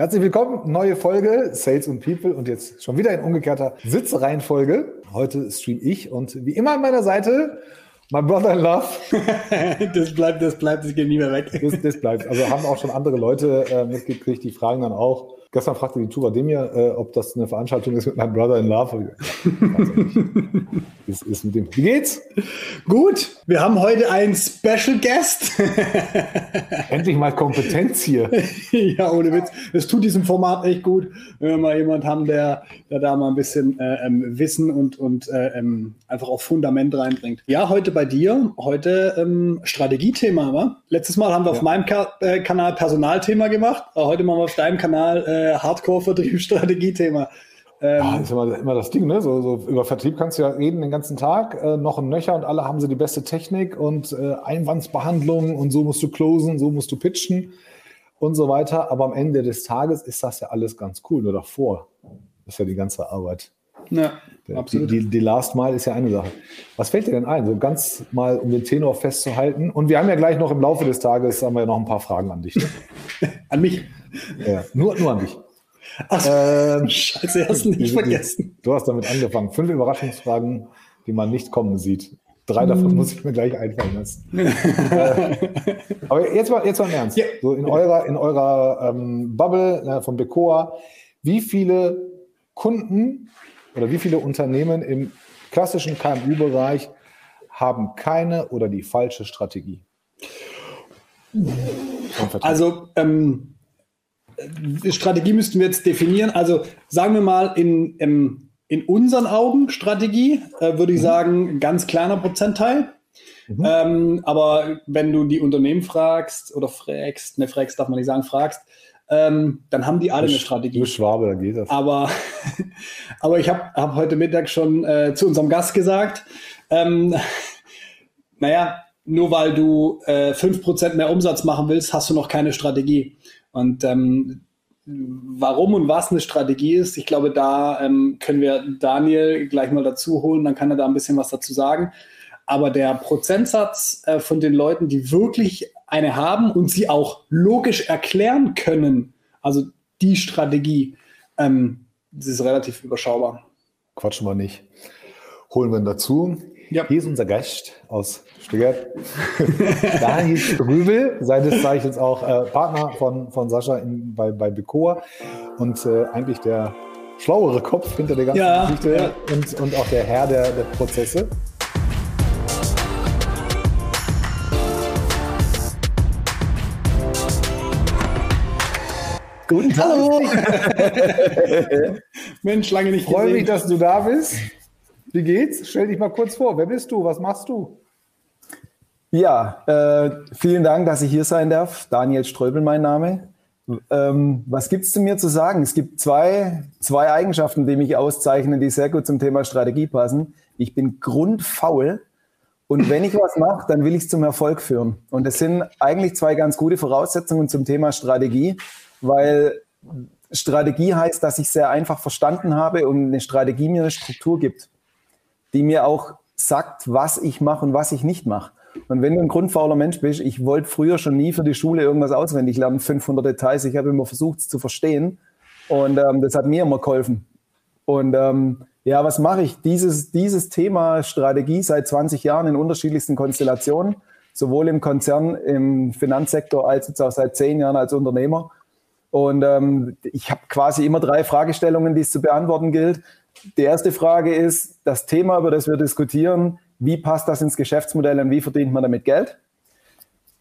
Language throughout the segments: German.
Herzlich willkommen, neue Folge Sales und People und jetzt schon wieder in umgekehrter Sitzreihenfolge. Heute stream ich und wie immer an meiner Seite My Brother in Love. das bleibt, das bleibt, das geht nie mehr weg. Das, das bleibt. Also haben auch schon andere Leute äh, mitgekriegt, die fragen dann auch, Gestern fragte die Tuba Demir, äh, ob das eine Veranstaltung ist mit meinem Brother in Love. ist, ist mit dem. Wie geht's? Gut. Wir haben heute einen Special Guest. Endlich mal Kompetenz hier. ja, ohne Witz. Es tut diesem Format echt gut, wenn wir mal jemanden haben, der, der da mal ein bisschen äh, ähm, Wissen und, und äh, ähm, einfach auch Fundament reinbringt. Ja, heute bei dir. Heute ähm, Strategiethema. Wa? Letztes Mal haben wir ja. auf meinem Ka äh, Kanal Personalthema gemacht. Heute machen wir auf deinem Kanal äh, äh, Hardcore-Vertrieb-Strategie-Thema. Ähm, ah, ist immer, immer, das Ding, ne? So, so, über Vertrieb kannst du ja reden den ganzen Tag, äh, noch ein Nöcher und alle haben sie die beste Technik und äh, Einwandsbehandlung und so musst du closen, so musst du pitchen und so weiter. Aber am Ende des Tages ist das ja alles ganz cool. Nur davor ist ja die ganze Arbeit. Ja, Der, absolut. Die, die, die, Last Mile ist ja eine Sache. Was fällt dir denn ein? So ganz mal, um den Tenor festzuhalten. Und wir haben ja gleich noch im Laufe des Tages haben wir ja noch ein paar Fragen an dich. Ne? an mich? Ja, nur, nur an dich. Ach, ähm, Scheiße, hast du nicht vergessen. Du hast damit angefangen. Fünf Überraschungsfragen, die man nicht kommen sieht. Drei davon hm. muss ich mir gleich einfallen lassen. äh, aber jetzt mal, jetzt mal im Ernst. Ja. So in eurer, in eurer ähm, Bubble äh, von Becoa, wie viele Kunden oder wie viele Unternehmen im klassischen KMU-Bereich haben keine oder die falsche Strategie? Also ähm, Strategie müssten wir jetzt definieren. Also sagen wir mal, in, in, in unseren Augen Strategie äh, würde ich mhm. sagen, ganz kleiner Prozentteil. Mhm. Ähm, aber wenn du die Unternehmen fragst oder fragst, ne, fragst darf man nicht sagen, fragst, ähm, dann haben die alle eine Strategie. Du Schwabe, da geht das. Aber, aber ich habe hab heute Mittag schon äh, zu unserem Gast gesagt, ähm, naja, nur weil du äh, 5% mehr Umsatz machen willst, hast du noch keine Strategie. Und ähm, warum und was eine Strategie ist, ich glaube, da ähm, können wir Daniel gleich mal dazu holen, dann kann er da ein bisschen was dazu sagen. Aber der Prozentsatz äh, von den Leuten, die wirklich eine haben und sie auch logisch erklären können, also die Strategie, ähm, das ist relativ überschaubar. Quatschen wir nicht. Holen wir ihn dazu. Ja. Hier ist unser Gast aus Stuttgart. Daniel Rübel, seines Zeichens auch äh, Partner von, von Sascha in, bei, bei Becoa und äh, eigentlich der schlauere Kopf hinter der ganzen ja, Geschichte ja. Und, und auch der Herr der, der Prozesse. Guten Tag. Hallo. Mensch, lange nicht Freue mich, dass du da bist. Wie geht's? Stell dich mal kurz vor. Wer bist du? Was machst du? Ja, äh, vielen Dank, dass ich hier sein darf. Daniel Ströbel, mein Name. Ähm, was gibt es zu mir zu sagen? Es gibt zwei, zwei Eigenschaften, die mich auszeichnen, die sehr gut zum Thema Strategie passen. Ich bin grundfaul und wenn ich was mache, dann will ich es zum Erfolg führen. Und das sind eigentlich zwei ganz gute Voraussetzungen zum Thema Strategie, weil Strategie heißt, dass ich sehr einfach verstanden habe und eine Strategie mir eine Struktur gibt die mir auch sagt, was ich mache und was ich nicht mache. Und wenn du ein grundfauler Mensch bist, ich wollte früher schon nie für die Schule irgendwas auswendig lernen, 500 Details. Ich habe immer versucht, es zu verstehen. Und ähm, das hat mir immer geholfen. Und ähm, ja, was mache ich? Dieses, dieses Thema Strategie seit 20 Jahren in unterschiedlichsten Konstellationen, sowohl im Konzern, im Finanzsektor, als jetzt auch seit 10 Jahren als Unternehmer. Und ähm, ich habe quasi immer drei Fragestellungen, die es zu beantworten gilt. Die erste Frage ist das Thema, über das wir diskutieren. Wie passt das ins Geschäftsmodell und wie verdient man damit Geld?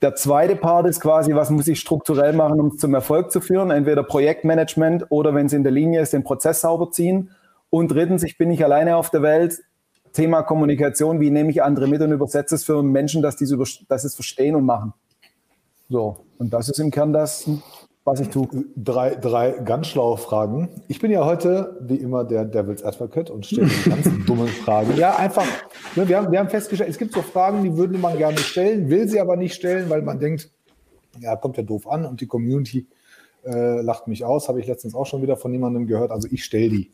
Der zweite Part ist quasi, was muss ich strukturell machen, um es zum Erfolg zu führen? Entweder Projektmanagement oder wenn es in der Linie ist, den Prozess sauber ziehen. Und drittens, ich bin nicht alleine auf der Welt. Thema Kommunikation, wie nehme ich andere mit und übersetze es für Menschen, dass, die dass es verstehen und machen. So, und das ist im Kern das, was ich tue. Drei, drei ganz schlaue Fragen. Ich bin ja heute, wie immer, der Devil's Advocate und stelle ganz dummen Fragen. Ja, einfach. Ne, wir, haben, wir haben festgestellt, es gibt so Fragen, die würde man gerne stellen, will sie aber nicht stellen, weil man denkt, ja, kommt ja doof an und die Community äh, lacht mich aus. Habe ich letztens auch schon wieder von jemandem gehört. Also ich stelle die.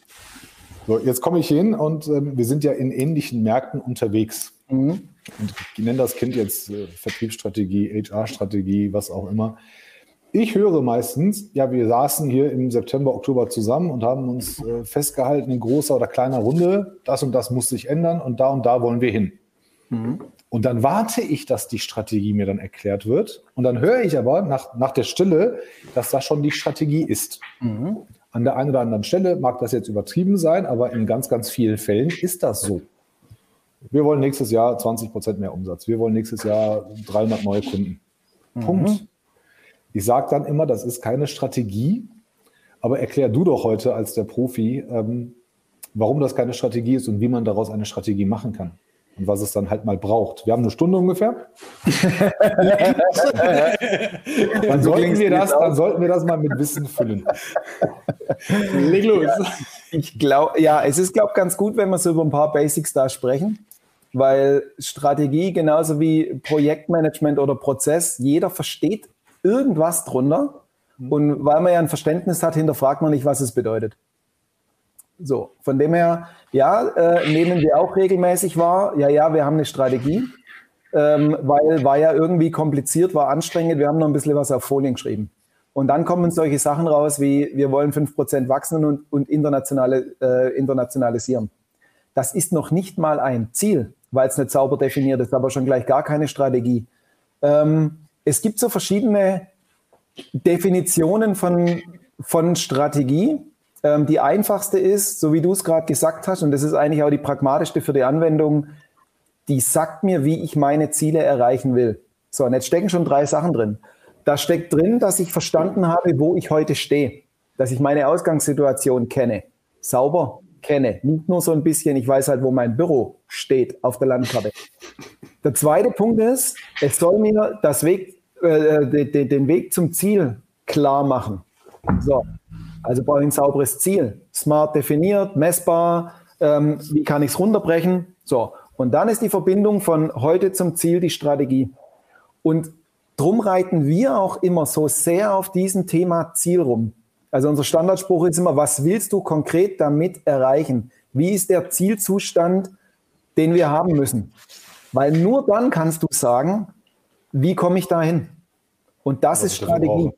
So, jetzt komme ich hin und äh, wir sind ja in ähnlichen Märkten unterwegs. Mhm. Und ich nenne das Kind jetzt äh, Vertriebsstrategie, HR-Strategie, was auch immer. Ich höre meistens, ja, wir saßen hier im September, Oktober zusammen und haben uns äh, festgehalten in großer oder kleiner Runde, das und das muss sich ändern und da und da wollen wir hin. Mhm. Und dann warte ich, dass die Strategie mir dann erklärt wird. Und dann höre ich aber nach, nach der Stille, dass das schon die Strategie ist. Mhm. An der einen oder anderen Stelle mag das jetzt übertrieben sein, aber in ganz, ganz vielen Fällen ist das so. Wir wollen nächstes Jahr 20 Prozent mehr Umsatz. Wir wollen nächstes Jahr 300 neue Kunden. Mhm. Punkt. Ich sage dann immer, das ist keine Strategie, aber erklär du doch heute als der Profi, ähm, warum das keine Strategie ist und wie man daraus eine Strategie machen kann und was es dann halt mal braucht. Wir haben eine Stunde ungefähr. dann, sollten wir das, dann sollten wir das mal mit Wissen füllen. Leg los. Ich glaube, ja, es ist, glaube ich, ganz gut, wenn wir so über ein paar Basics da sprechen, weil Strategie genauso wie Projektmanagement oder Prozess, jeder versteht irgendwas drunter. Mhm. Und weil man ja ein Verständnis hat, hinterfragt man nicht, was es bedeutet. So, von dem her, ja, äh, nehmen wir auch regelmäßig wahr. Ja, ja, wir haben eine Strategie, ähm, weil war ja irgendwie kompliziert, war anstrengend. Wir haben noch ein bisschen was auf Folien geschrieben. Und dann kommen solche Sachen raus wie, wir wollen 5% wachsen und, und internationale, äh, internationalisieren. Das ist noch nicht mal ein Ziel, weil es nicht sauber definiert ist, aber schon gleich gar keine Strategie. Ähm, es gibt so verschiedene Definitionen von, von Strategie. Ähm, die einfachste ist, so wie du es gerade gesagt hast, und das ist eigentlich auch die pragmatischste für die Anwendung, die sagt mir, wie ich meine Ziele erreichen will. So, und jetzt stecken schon drei Sachen drin. Da steckt drin, dass ich verstanden habe, wo ich heute stehe, dass ich meine Ausgangssituation kenne, sauber kenne, nicht nur so ein bisschen, ich weiß halt, wo mein Büro steht auf der Landkarte. Der zweite Punkt ist, es soll mir das Weg, äh, de, den Weg zum Ziel klar machen. So, also brauche ich ein sauberes Ziel, smart definiert, messbar. Ähm, wie kann ich es runterbrechen? So, und dann ist die Verbindung von heute zum Ziel die Strategie. Und drum reiten wir auch immer so sehr auf diesem Thema Ziel rum. Also unser Standardspruch ist immer, was willst du konkret damit erreichen? Wie ist der Zielzustand, den wir haben müssen? Weil nur dann kannst du sagen, wie komme ich dahin? Und das, das ist Strategie.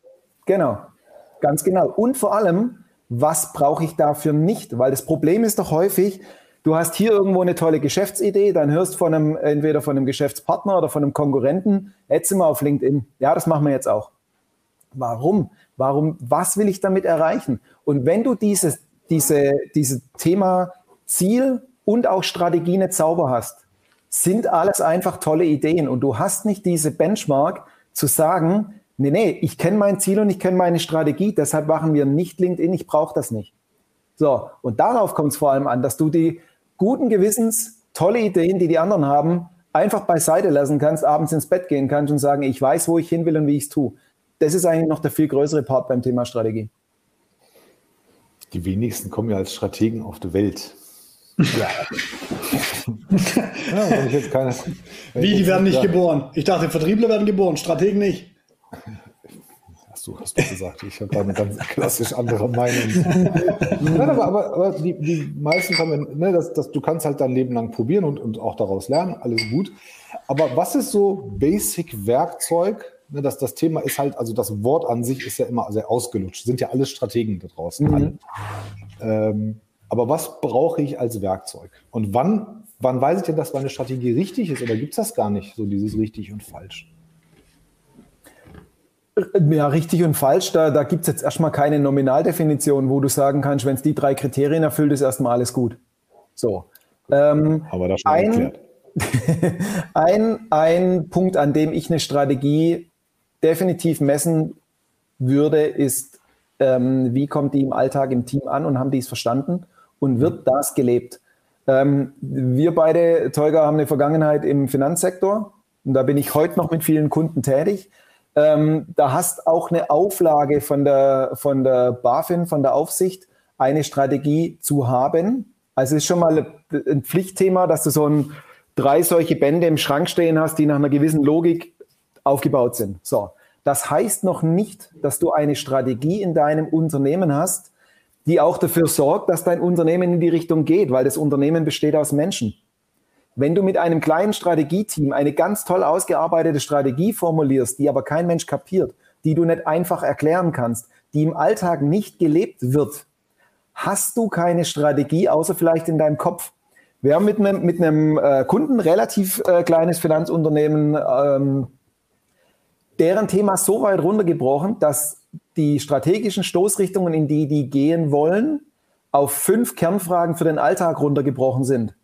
Genau. Ganz genau. Und vor allem, was brauche ich dafür nicht? Weil das Problem ist doch häufig, du hast hier irgendwo eine tolle Geschäftsidee, dann hörst von einem, entweder von einem Geschäftspartner oder von einem Konkurrenten, jetzt sind wir auf LinkedIn. Ja, das machen wir jetzt auch. Warum? Warum, was will ich damit erreichen? Und wenn du dieses, diese, dieses Thema Ziel und auch Strategie nicht sauber hast, sind alles einfach tolle Ideen und du hast nicht diese Benchmark zu sagen, Nee, nee, ich kenne mein Ziel und ich kenne meine Strategie, deshalb machen wir nicht LinkedIn, ich brauche das nicht. So, und darauf kommt es vor allem an, dass du die guten Gewissens, tolle Ideen, die die anderen haben, einfach beiseite lassen kannst, abends ins Bett gehen kannst und sagen, ich weiß, wo ich hin will und wie ich es tue. Das ist eigentlich noch der viel größere Part beim Thema Strategie. Die wenigsten kommen ja als Strategen auf die Welt. Ja. ja keine, Wie, die werden nicht geboren? Ich dachte, Vertriebler werden geboren, Strategen nicht. Hast du, hast du gesagt. Ich habe da eine ganz klassisch andere Meinung. Nein, aber, aber, aber die, die meisten kommen, ne, das, das, du kannst halt dein Leben lang probieren und, und auch daraus lernen, alles gut. Aber was ist so Basic-Werkzeug? Ne, das, das Thema ist halt, also das Wort an sich ist ja immer sehr ausgelutscht. Sind ja alles Strategen da draußen. Mhm. Ähm, aber was brauche ich als Werkzeug? Und wann, wann weiß ich denn, dass meine Strategie richtig ist? Oder gibt es das gar nicht, so dieses richtig und falsch? Ja, richtig und falsch, da, da gibt es jetzt erstmal keine Nominaldefinition, wo du sagen kannst, wenn es die drei Kriterien erfüllt, ist erstmal alles gut. So. Ähm, Aber das schon ein, erklärt. ein, ein Punkt, an dem ich eine Strategie definitiv messen würde, ist, ähm, wie kommt die im Alltag im Team an und haben die es verstanden und wird das gelebt? Ähm, wir beide, Tolga, haben eine Vergangenheit im Finanzsektor und da bin ich heute noch mit vielen Kunden tätig. Ähm, da hast auch eine Auflage von der, von der BaFin, von der Aufsicht, eine Strategie zu haben. Also es ist schon mal ein Pflichtthema, dass du so ein, drei solche Bände im Schrank stehen hast, die nach einer gewissen Logik aufgebaut sind. So. Das heißt noch nicht, dass du eine Strategie in deinem Unternehmen hast, die auch dafür sorgt, dass dein Unternehmen in die Richtung geht, weil das Unternehmen besteht aus Menschen. Wenn du mit einem kleinen Strategieteam eine ganz toll ausgearbeitete Strategie formulierst, die aber kein Mensch kapiert, die du nicht einfach erklären kannst, die im Alltag nicht gelebt wird, hast du keine Strategie, außer vielleicht in deinem Kopf. Wir haben mit einem, mit einem äh, Kunden, relativ äh, kleines Finanzunternehmen, ähm, deren Thema so weit runtergebrochen, dass die strategischen Stoßrichtungen, in die die gehen wollen, auf fünf Kernfragen für den Alltag runtergebrochen sind,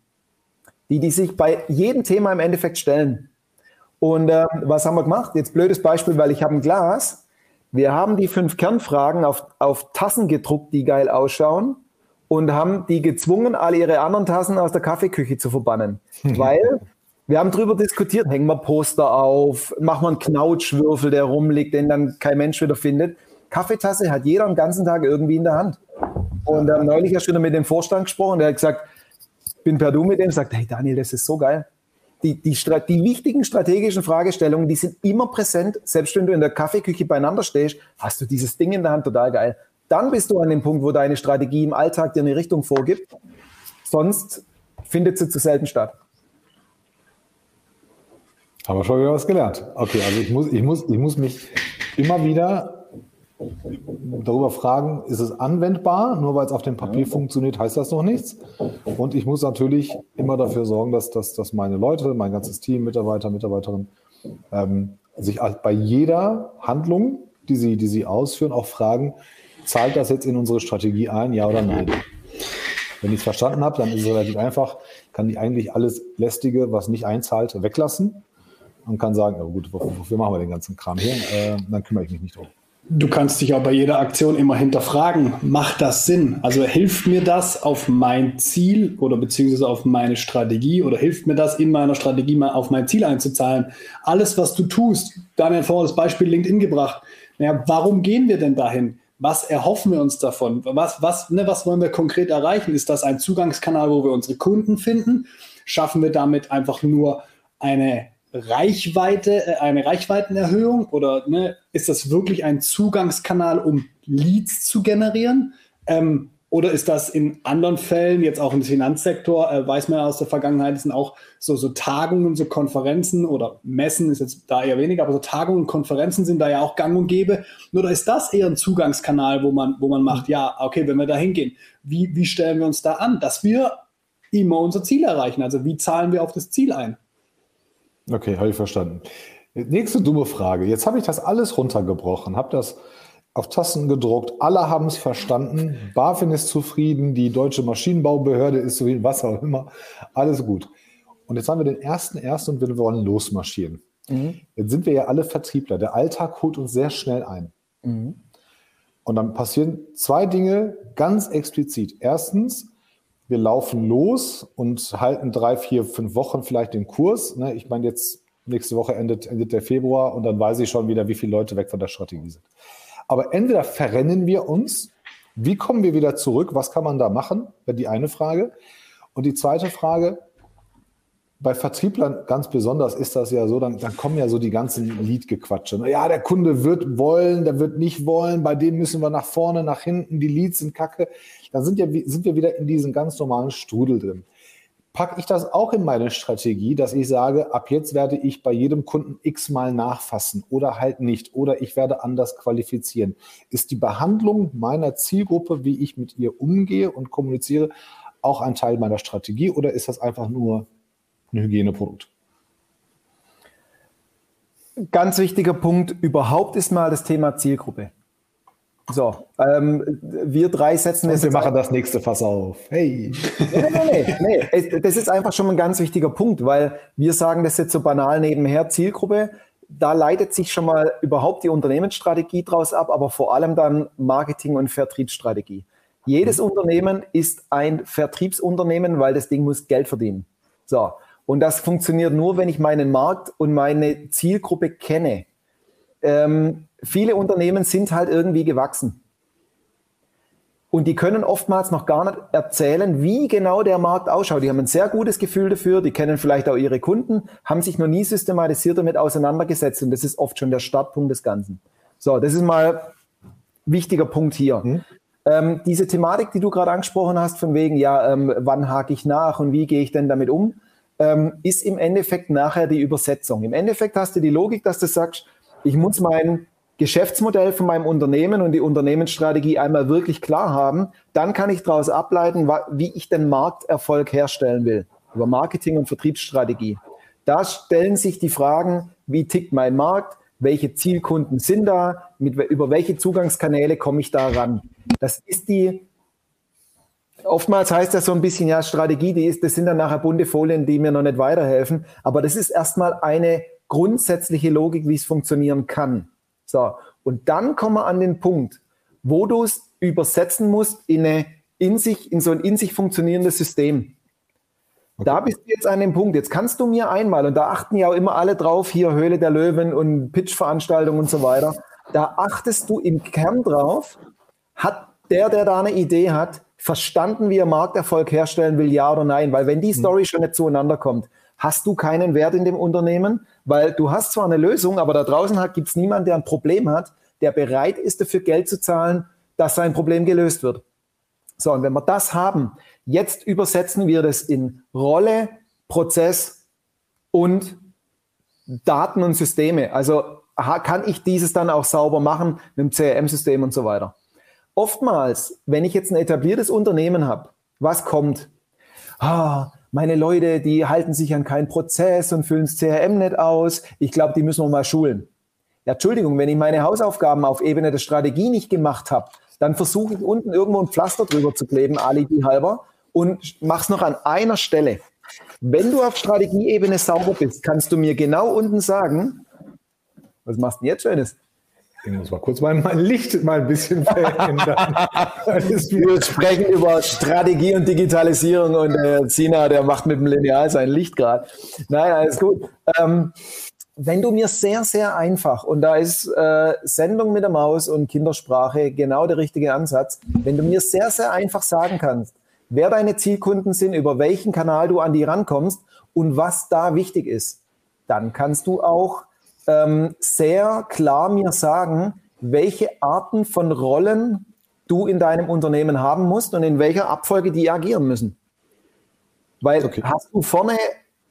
die die sich bei jedem Thema im Endeffekt stellen. Und äh, was haben wir gemacht? Jetzt blödes Beispiel, weil ich habe ein Glas. Wir haben die fünf Kernfragen auf, auf Tassen gedruckt, die geil ausschauen und haben die gezwungen, alle ihre anderen Tassen aus der Kaffeeküche zu verbannen. weil wir haben darüber diskutiert, hängen wir Poster auf, machen wir einen Knautschwürfel, der rumliegt, den dann kein Mensch wieder findet. Kaffeetasse hat jeder den ganzen Tag irgendwie in der Hand. Und ähm, neulich hast du mit dem Vorstand gesprochen, der hat gesagt, bin per Du mit dem, sagt, hey Daniel, das ist so geil. Die, die, die wichtigen strategischen Fragestellungen, die sind immer präsent. Selbst wenn du in der Kaffeeküche beieinander stehst, hast du dieses Ding in der Hand, total geil. Dann bist du an dem Punkt, wo deine Strategie im Alltag dir eine Richtung vorgibt. Sonst findet sie zu selten statt. Haben wir schon wieder was gelernt. Okay, also ich muss, ich muss, ich muss mich immer wieder darüber fragen, ist es anwendbar? Nur weil es auf dem Papier funktioniert, heißt das noch nichts. Und ich muss natürlich immer dafür sorgen, dass, dass, dass meine Leute, mein ganzes Team, Mitarbeiter, Mitarbeiterinnen, ähm, sich bei jeder Handlung, die sie, die sie ausführen, auch fragen, zahlt das jetzt in unsere Strategie ein, ja oder nein? Wenn ich es verstanden habe, dann ist es relativ einfach, kann ich eigentlich alles Lästige, was nicht einzahlt, weglassen und kann sagen, oh gut, wofür machen wir den ganzen Kram hier? Äh, dann kümmere ich mich nicht drum. Du kannst dich auch bei jeder Aktion immer hinterfragen, macht das Sinn? Also hilft mir das auf mein Ziel oder beziehungsweise auf meine Strategie oder hilft mir das in meiner Strategie mal auf mein Ziel einzuzahlen? Alles, was du tust, Daniel vorher das Beispiel LinkedIn gebracht. Naja, warum gehen wir denn dahin? Was erhoffen wir uns davon? Was, was, ne, was wollen wir konkret erreichen? Ist das ein Zugangskanal, wo wir unsere Kunden finden? Schaffen wir damit einfach nur eine Reichweite, äh, eine Reichweitenerhöhung oder ne, ist das wirklich ein Zugangskanal, um Leads zu generieren? Ähm, oder ist das in anderen Fällen, jetzt auch im Finanzsektor, äh, weiß man ja aus der Vergangenheit, sind auch so, so Tagungen, so Konferenzen oder Messen ist jetzt da eher weniger, aber so Tagungen und Konferenzen sind da ja auch gang und gäbe. Oder ist das eher ein Zugangskanal, wo man, wo man macht, ja, okay, wenn wir da hingehen, wie, wie stellen wir uns da an, dass wir immer unser Ziel erreichen? Also wie zahlen wir auf das Ziel ein? Okay, habe ich verstanden. Nächste dumme Frage. Jetzt habe ich das alles runtergebrochen, habe das auf Tassen gedruckt, alle haben es verstanden, BaFin ist zufrieden, die deutsche Maschinenbaubehörde ist zufrieden, was auch immer, alles gut. Und jetzt haben wir den ersten ersten und wir wollen losmarschieren. Mhm. Jetzt sind wir ja alle Vertriebler. Der Alltag holt uns sehr schnell ein. Mhm. Und dann passieren zwei Dinge ganz explizit. Erstens, wir laufen los und halten drei, vier, fünf Wochen vielleicht den Kurs. Ne? Ich meine, jetzt nächste Woche endet, endet der Februar und dann weiß ich schon wieder, wie viele Leute weg von der Strategie sind. Aber entweder verrennen wir uns, wie kommen wir wieder zurück, was kann man da machen, wäre die eine Frage. Und die zweite Frage, bei Vertrieblern ganz besonders ist das ja so, dann, dann kommen ja so die ganzen Lead-Gequatsche. Ja, der Kunde wird wollen, der wird nicht wollen, bei dem müssen wir nach vorne, nach hinten, die Leads sind kacke. Dann sind, ja, sind wir wieder in diesem ganz normalen Strudel drin. Packe ich das auch in meine Strategie, dass ich sage, ab jetzt werde ich bei jedem Kunden x-mal nachfassen oder halt nicht oder ich werde anders qualifizieren. Ist die Behandlung meiner Zielgruppe, wie ich mit ihr umgehe und kommuniziere, auch ein Teil meiner Strategie oder ist das einfach nur ein Hygieneprodukt. Ganz wichtiger Punkt überhaupt ist mal das Thema Zielgruppe. So, ähm, wir drei setzen es. Wir machen das nächste Fass auf. Hey. Nee, nee, nee, nee. Das ist einfach schon ein ganz wichtiger Punkt, weil wir sagen das jetzt so banal nebenher, Zielgruppe. Da leitet sich schon mal überhaupt die Unternehmensstrategie draus ab, aber vor allem dann Marketing- und Vertriebsstrategie. Jedes mhm. Unternehmen ist ein Vertriebsunternehmen, weil das Ding muss Geld verdienen. So, und das funktioniert nur, wenn ich meinen Markt und meine Zielgruppe kenne. Ähm, viele Unternehmen sind halt irgendwie gewachsen. Und die können oftmals noch gar nicht erzählen, wie genau der Markt ausschaut. Die haben ein sehr gutes Gefühl dafür, die kennen vielleicht auch ihre Kunden, haben sich noch nie systematisiert damit auseinandergesetzt. Und das ist oft schon der Startpunkt des Ganzen. So, das ist mal ein wichtiger Punkt hier. Mhm. Ähm, diese Thematik, die du gerade angesprochen hast, von wegen, ja, ähm, wann hake ich nach und wie gehe ich denn damit um? ähm, ist im Endeffekt nachher die Übersetzung. Im Endeffekt hast du die Logik, dass du sagst, ich muss mein Geschäftsmodell von meinem Unternehmen und die Unternehmensstrategie einmal wirklich klar haben, dann kann ich daraus ableiten, wie ich den Markterfolg herstellen will. Über Marketing und Vertriebsstrategie. Da stellen sich die Fragen, wie tickt mein Markt, welche Zielkunden sind da, mit, über welche Zugangskanäle komme ich da ran. Das ist die, oftmals heißt das so ein bisschen, ja, Strategie, die ist, das sind dann nachher bunte Folien, die mir noch nicht weiterhelfen, aber das ist erstmal eine grundsätzliche Logik, wie es funktionieren kann. So, und dann kommen wir an den Punkt, wo du es übersetzen musst in, eine, in, sich, in so ein in sich funktionierendes System. Okay. Da bist du jetzt an dem Punkt. Jetzt kannst du mir einmal, und da achten ja auch immer alle drauf, hier Höhle der Löwen und Pitch-Veranstaltungen und so weiter. Da achtest du im Kern drauf, hat der, der da eine Idee hat, verstanden, wie er Markterfolg herstellen will, ja oder nein? Weil wenn die hm. Story schon nicht zueinander kommt, hast du keinen Wert in dem Unternehmen, weil du hast zwar eine Lösung, aber da draußen gibt es niemanden, der ein Problem hat, der bereit ist, dafür Geld zu zahlen, dass sein Problem gelöst wird. So, und wenn wir das haben, jetzt übersetzen wir das in Rolle, Prozess und Daten und Systeme. Also kann ich dieses dann auch sauber machen mit dem CRM-System und so weiter. Oftmals, wenn ich jetzt ein etabliertes Unternehmen habe, was kommt? Ah, meine Leute, die halten sich an keinen Prozess und füllen das CRM nicht aus. Ich glaube, die müssen wir mal schulen. Ja, Entschuldigung, wenn ich meine Hausaufgaben auf Ebene der Strategie nicht gemacht habe, dann versuche ich unten irgendwo ein Pflaster drüber zu kleben, alibi halber, und mach's noch an einer Stelle. Wenn du auf Strategieebene sauber bist, kannst du mir genau unten sagen, was machst du jetzt Schönes? Ich muss mal kurz mein, mein Licht mal ein bisschen verändern. Wir sprechen über Strategie und Digitalisierung und äh, Sina, der macht mit dem Lineal sein Licht gerade. Nein, alles gut. Ähm, wenn du mir sehr, sehr einfach, und da ist äh, Sendung mit der Maus und Kindersprache genau der richtige Ansatz, wenn du mir sehr, sehr einfach sagen kannst, wer deine Zielkunden sind, über welchen Kanal du an die rankommst und was da wichtig ist, dann kannst du auch ähm, sehr klar mir sagen, welche Arten von Rollen du in deinem Unternehmen haben musst und in welcher Abfolge die agieren müssen. Weil okay. hast du vorne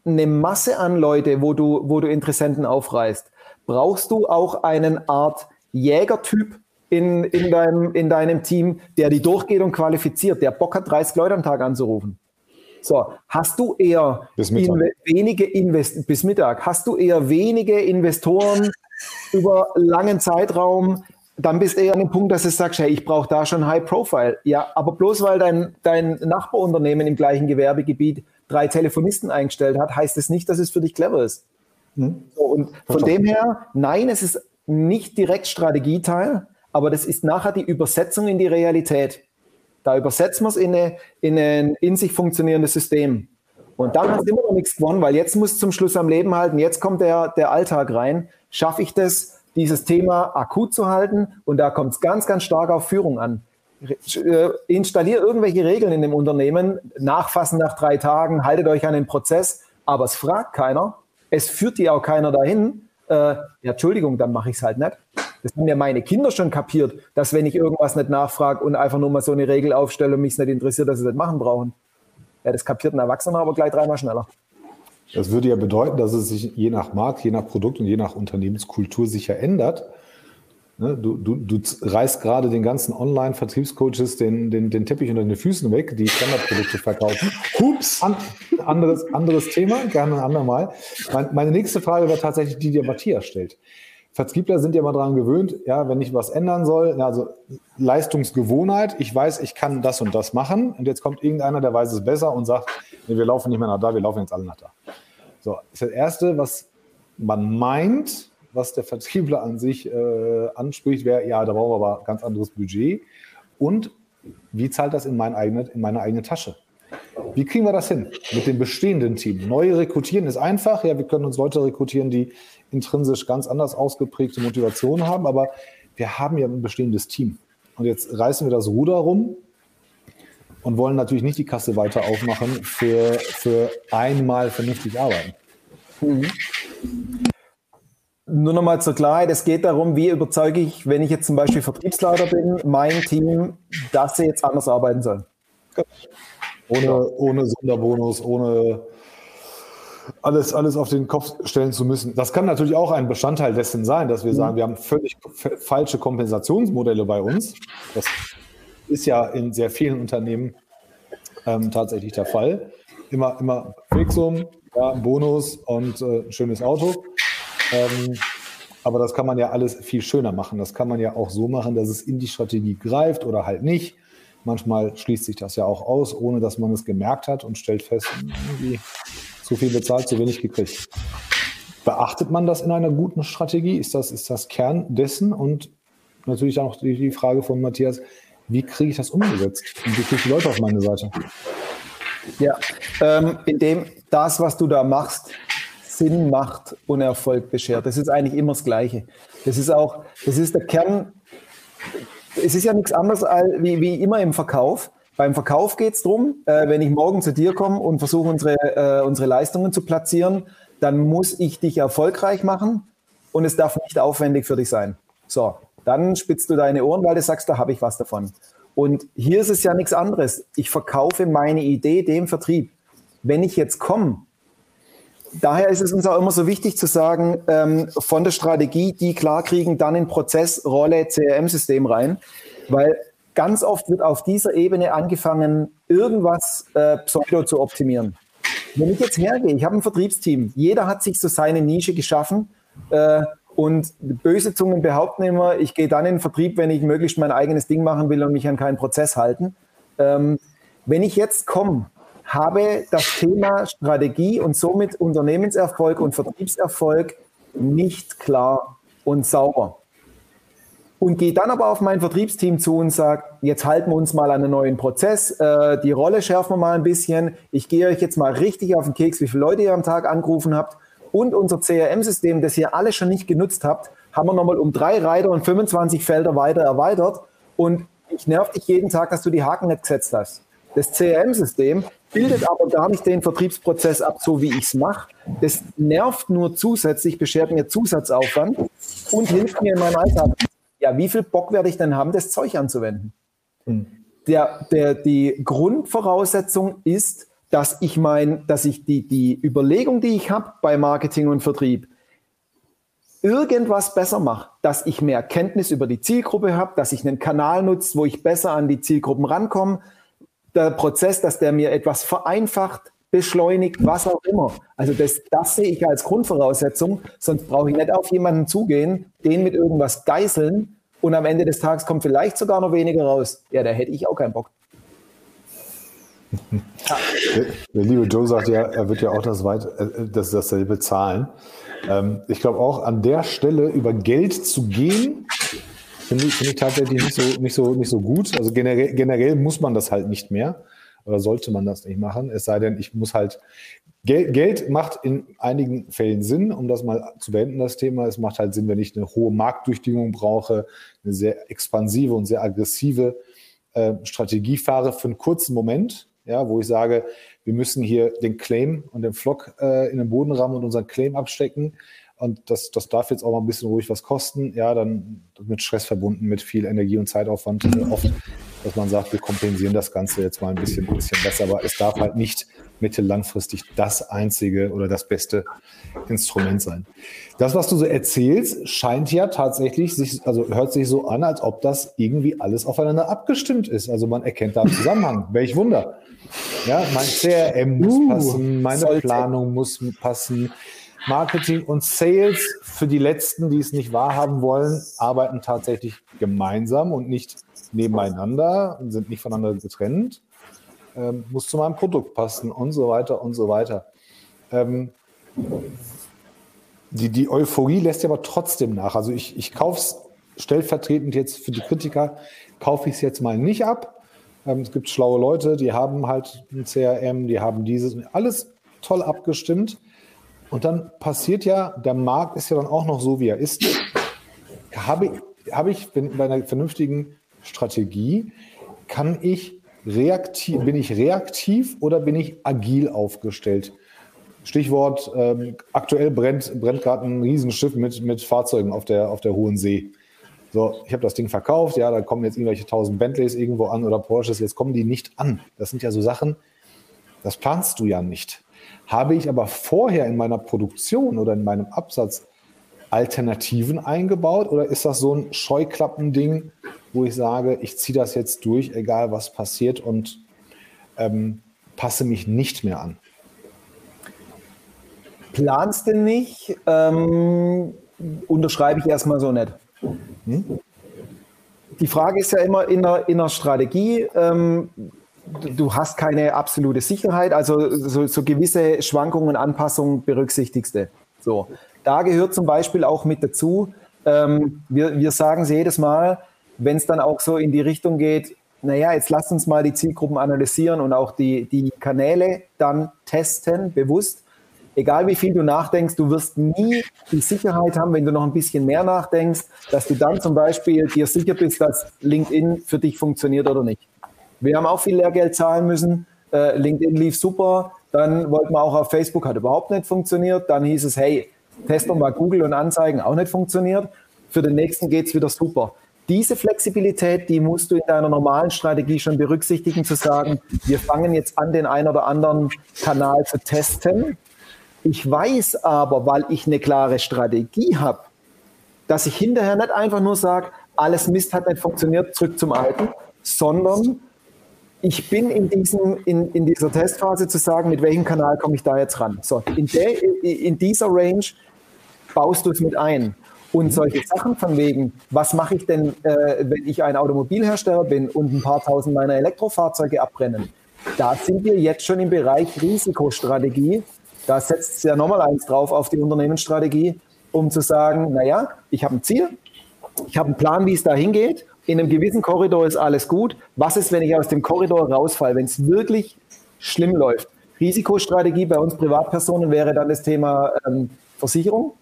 eine Masse an Leute, wo du, wo du Interessenten aufreißt, brauchst du auch einen Art Jägertyp in, in, deinem, in deinem Team, der die durchgeht und qualifiziert, der Bock hat, 30 Leute am Tag anzurufen. So, hast du eher inve wenige Invest bis Mittag, hast du eher wenige Investoren über langen Zeitraum, dann bist du eher an dem Punkt, dass du sagst, hey, ich brauche da schon High Profile. Ja, aber bloß weil dein, dein Nachbarunternehmen im gleichen Gewerbegebiet drei Telefonisten eingestellt hat, heißt es das nicht, dass es für dich clever ist. Hm? So, und von dem her, nein, es ist nicht direkt Strategieteil, aber das ist nachher die Übersetzung in die Realität. Da übersetzen wir es in, eine, in ein in sich funktionierendes System. Und dann hast du immer noch nichts gewonnen, weil jetzt muss zum Schluss am Leben halten. Jetzt kommt der, der Alltag rein. Schaffe ich das, dieses Thema akut zu halten? Und da kommt es ganz, ganz stark auf Führung an. Äh, installier irgendwelche Regeln in dem Unternehmen, nachfassen nach drei Tagen, haltet euch an den Prozess, aber es fragt keiner, es führt dir auch keiner dahin. Äh, ja, Entschuldigung, dann mache ich es halt nicht. Das haben ja meine Kinder schon kapiert, dass wenn ich irgendwas nicht nachfrage und einfach nur mal so eine Regel aufstelle und mich nicht interessiert, dass sie das machen brauchen. Ja, das kapiert ein Erwachsener aber gleich dreimal schneller. Das würde ja bedeuten, dass es sich je nach Markt, je nach Produkt und je nach Unternehmenskultur sicher ändert. Ne, du, du, du reißt gerade den ganzen Online-Vertriebscoaches den, den, den Teppich unter den Füßen weg, die Standardprodukte verkaufen. Hups! An, anderes, anderes Thema, gerne ein andermal. Mein, meine nächste Frage war tatsächlich die, die der Matthias stellt. Vertriebler sind ja mal daran gewöhnt, ja, wenn ich was ändern soll, also Leistungsgewohnheit, ich weiß, ich kann das und das machen und jetzt kommt irgendeiner, der weiß es besser und sagt, nee, wir laufen nicht mehr nach da, wir laufen jetzt alle nach da. So, das ist das Erste, was man meint, was der Vertriebler an sich äh, anspricht, wäre, ja, da brauchen wir aber ganz anderes Budget und wie zahlt das in, mein eigene, in meine eigene Tasche? Wie kriegen wir das hin mit dem bestehenden Team? Neue rekrutieren ist einfach. Ja, wir können uns Leute rekrutieren, die intrinsisch ganz anders ausgeprägte Motivation haben, aber wir haben ja ein bestehendes Team. Und jetzt reißen wir das Ruder rum und wollen natürlich nicht die Kasse weiter aufmachen für, für einmal vernünftig arbeiten. Mhm. Nur nochmal zur Klarheit, es geht darum, wie überzeuge ich, wenn ich jetzt zum Beispiel Vertriebsleiter bin, mein Team, dass sie jetzt anders arbeiten sollen. Ohne, ohne Sonderbonus, ohne alles, alles auf den Kopf stellen zu müssen. Das kann natürlich auch ein Bestandteil dessen sein, dass wir sagen, wir haben völlig falsche Kompensationsmodelle bei uns. Das ist ja in sehr vielen Unternehmen ähm, tatsächlich der Fall. Immer, immer Fixum, ja, Bonus und äh, ein schönes Auto. Ähm, aber das kann man ja alles viel schöner machen. Das kann man ja auch so machen, dass es in die Strategie greift oder halt nicht. Manchmal schließt sich das ja auch aus, ohne dass man es gemerkt hat und stellt fest, irgendwie zu viel bezahlt, zu wenig gekriegt. Beachtet man das in einer guten Strategie? Ist das, ist das Kern dessen? Und natürlich dann auch die, die Frage von Matthias, wie kriege ich das umgesetzt? Und wie kriege ich die Leute auf meine Seite? Ja, ähm, indem das, was du da machst, Sinn macht und Erfolg beschert. Das ist eigentlich immer das Gleiche. Das ist auch, das ist der Kern. Es ist ja nichts anderes als wie, wie immer im Verkauf. Beim Verkauf geht es darum, äh, wenn ich morgen zu dir komme und versuche, unsere, äh, unsere Leistungen zu platzieren, dann muss ich dich erfolgreich machen und es darf nicht aufwendig für dich sein. So, dann spitzt du deine Ohren, weil du sagst, da habe ich was davon. Und hier ist es ja nichts anderes. Ich verkaufe meine Idee dem Vertrieb. Wenn ich jetzt komme daher ist es uns auch immer so wichtig zu sagen, ähm, von der Strategie, die klar kriegen, dann in Prozess, Rolle, CRM-System rein, weil ganz oft wird auf dieser Ebene angefangen, irgendwas äh, pseudo zu optimieren. Wenn ich jetzt hergehe, ich habe ein Vertriebsteam, jeder hat sich so seine Nische geschaffen äh, und böse Zungen behaupten immer, ich gehe dann in den Vertrieb, wenn ich möglichst mein eigenes Ding machen will und mich an keinen Prozess halten. Ähm, wenn ich jetzt komme habe das Thema Strategie und somit Unternehmenserfolg und Vertriebserfolg nicht klar und sauber. Und gehe dann aber auf mein Vertriebsteam zu und sage, jetzt halten wir uns mal an einen neuen Prozess, äh, die Rolle schärfen wir mal ein bisschen, ich gehe euch jetzt mal richtig auf den Keks, wie viele Leute ihr am Tag angerufen habt und unser CRM-System, das ihr alle schon nicht genutzt habt, haben wir nochmal um drei Reiter und 25 Felder weiter erweitert und ich nerv dich jeden Tag, dass du die Haken nicht gesetzt hast. Das CRM-System bildet aber gar nicht den Vertriebsprozess ab, so wie ich es mache. Das nervt nur zusätzlich, beschert mir Zusatzaufwand und hilft mir in meinem Alltag. Ja, wie viel Bock werde ich denn haben, das Zeug anzuwenden? Hm. Der, der, die Grundvoraussetzung ist, dass ich mein, dass ich die, die Überlegung, die ich habe bei Marketing und Vertrieb, irgendwas besser mache, dass ich mehr Kenntnis über die Zielgruppe habe, dass ich einen Kanal nutze, wo ich besser an die Zielgruppen rankomme, der Prozess, dass der mir etwas vereinfacht, beschleunigt, was auch immer. Also das, das sehe ich als Grundvoraussetzung, sonst brauche ich nicht auf jemanden zugehen, den mit irgendwas geißeln und am Ende des Tages kommt vielleicht sogar noch weniger raus. Ja, da hätte ich auch keinen Bock. Der liebe Joe sagt ja, er wird ja auch das, weit, äh, das dasselbe zahlen. Ähm, ich glaube auch, an der Stelle über Geld zu gehen, Finde ich, find ich tatsächlich nicht so, nicht, so, nicht so gut. Also generell, generell muss man das halt nicht mehr oder sollte man das nicht machen. Es sei denn, ich muss halt Geld, Geld macht in einigen Fällen Sinn, um das mal zu beenden, das Thema. Es macht halt Sinn, wenn ich eine hohe Marktdurchdringung brauche, eine sehr expansive und sehr aggressive äh, Strategie fahre für einen kurzen Moment, ja, wo ich sage, wir müssen hier den Claim und den Flock äh, in den Boden rammen und unseren Claim abstecken und das, das darf jetzt auch mal ein bisschen ruhig was kosten, ja, dann mit Stress verbunden, mit viel Energie und Zeitaufwand äh, oft, dass man sagt, wir kompensieren das Ganze jetzt mal ein bisschen, ein bisschen besser, aber es darf halt nicht mittellangfristig das einzige oder das beste Instrument sein. Das, was du so erzählst, scheint ja tatsächlich sich, also hört sich so an, als ob das irgendwie alles aufeinander abgestimmt ist. Also man erkennt da einen Zusammenhang. Welch Wunder. Ja, mein CRM muss uh, passen, meine Planung muss passen, Marketing und Sales für die Letzten, die es nicht wahrhaben wollen, arbeiten tatsächlich gemeinsam und nicht nebeneinander und sind nicht voneinander getrennt. Ähm, muss zu meinem Produkt passen und so weiter und so weiter. Ähm, die, die Euphorie lässt ja aber trotzdem nach. Also ich, ich kaufe es stellvertretend jetzt für die Kritiker, kaufe ich es jetzt mal nicht ab. Ähm, es gibt schlaue Leute, die haben halt ein CRM, die haben dieses, alles toll abgestimmt. Und dann passiert ja, der Markt ist ja dann auch noch so, wie er ist. Habe, habe ich bei einer vernünftigen Strategie, kann ich reaktiv, bin ich reaktiv oder bin ich agil aufgestellt? Stichwort, ähm, aktuell brennt, brennt gerade ein Riesenschiff mit, mit Fahrzeugen auf der, auf der Hohen See. So, ich habe das Ding verkauft, ja, da kommen jetzt irgendwelche tausend Bentleys irgendwo an oder Porsches, jetzt kommen die nicht an. Das sind ja so Sachen, das planst du ja nicht. Habe ich aber vorher in meiner Produktion oder in meinem Absatz Alternativen eingebaut oder ist das so ein Scheuklappending, wo ich sage, ich ziehe das jetzt durch, egal was passiert und ähm, passe mich nicht mehr an? Planst du nicht? Ähm, unterschreibe ich erstmal so nicht. Hm? Die Frage ist ja immer in der, in der Strategie, ähm, du hast keine absolute Sicherheit, also so, so gewisse Schwankungen, und Anpassungen berücksichtigst du. So. Da gehört zum Beispiel auch mit dazu, ähm, wir, wir sagen es jedes Mal, wenn es dann auch so in die Richtung geht, naja, jetzt lass uns mal die Zielgruppen analysieren und auch die, die Kanäle dann testen, bewusst. Egal wie viel du nachdenkst, du wirst nie die Sicherheit haben, wenn du noch ein bisschen mehr nachdenkst, dass du dann zum Beispiel dir sicher bist, dass LinkedIn für dich funktioniert oder nicht. Wir haben auch viel Lehrgeld zahlen müssen. Äh, LinkedIn lief super. Dann wollten wir auch auf Facebook, hat überhaupt nicht funktioniert. Dann hieß es, hey, testen wir Google und Anzeigen, auch nicht funktioniert. Für den nächsten geht es wieder super. Diese Flexibilität, die musst du in deiner normalen Strategie schon berücksichtigen, zu sagen, wir fangen jetzt an, den einen oder anderen Kanal zu testen. Ich weiß aber, weil ich eine klare Strategie habe, dass ich hinterher nicht einfach nur sage, alles Mist hat nicht funktioniert, zurück zum Alten, sondern ich bin in, diesem, in, in dieser Testphase zu sagen, mit welchem Kanal komme ich da jetzt ran. So, in, der, in dieser Range baust du es mit ein. Und solche Sachen von wegen, was mache ich denn, äh, wenn ich ein Automobilhersteller bin und ein paar tausend meiner Elektrofahrzeuge abbrennen? Da sind wir jetzt schon im Bereich Risikostrategie. Da setzt es ja nochmal eins drauf auf die Unternehmensstrategie, um zu sagen, naja, ich habe ein Ziel, ich habe einen Plan, wie es da hingeht in einem gewissen Korridor ist alles gut. Was ist, wenn ich aus dem Korridor rausfalle, wenn es wirklich schlimm läuft? Risikostrategie bei uns Privatpersonen wäre dann das Thema ähm, Versicherung.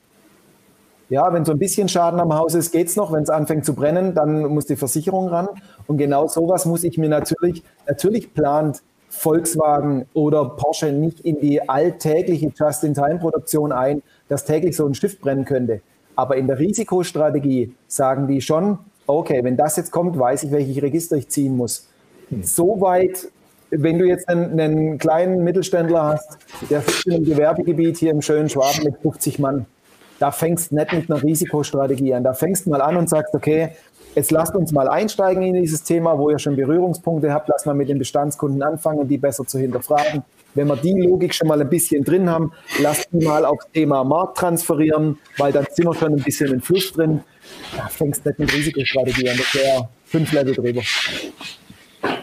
Ja, wenn so ein bisschen Schaden am Haus ist, geht es noch. Wenn es anfängt zu brennen, dann muss die Versicherung ran. Und genau sowas muss ich mir natürlich, natürlich plant Volkswagen oder Porsche nicht in die alltägliche Just-in-Time-Produktion ein, dass täglich so ein Stift brennen könnte. Aber in der Risikostrategie sagen die schon, okay, wenn das jetzt kommt, weiß ich, welches Register ich ziehen muss. Hm. Soweit, wenn du jetzt einen, einen, kleinen Mittelständler hast, der in einem Gewerbegebiet hier im schönen Schwaben mit 50 Mann, da fängst du nicht mit einer Risikostrategie an. Da fängst du mal an und sagst, okay, jetzt lasst uns mal einsteigen in dieses Thema, wo ihr schon Berührungspunkte habt, lass mal mit den Bestandskunden anfangen, die besser zu hinterfragen. Wenn wir die Logik schon mal ein bisschen drin haben, lasst die mal aufs Thema Markt transferieren, weil dann sind wir schon ein bisschen im Fluss drin da fängst du nicht mit Risikostrategie an. Das wäre fünf Level drüber.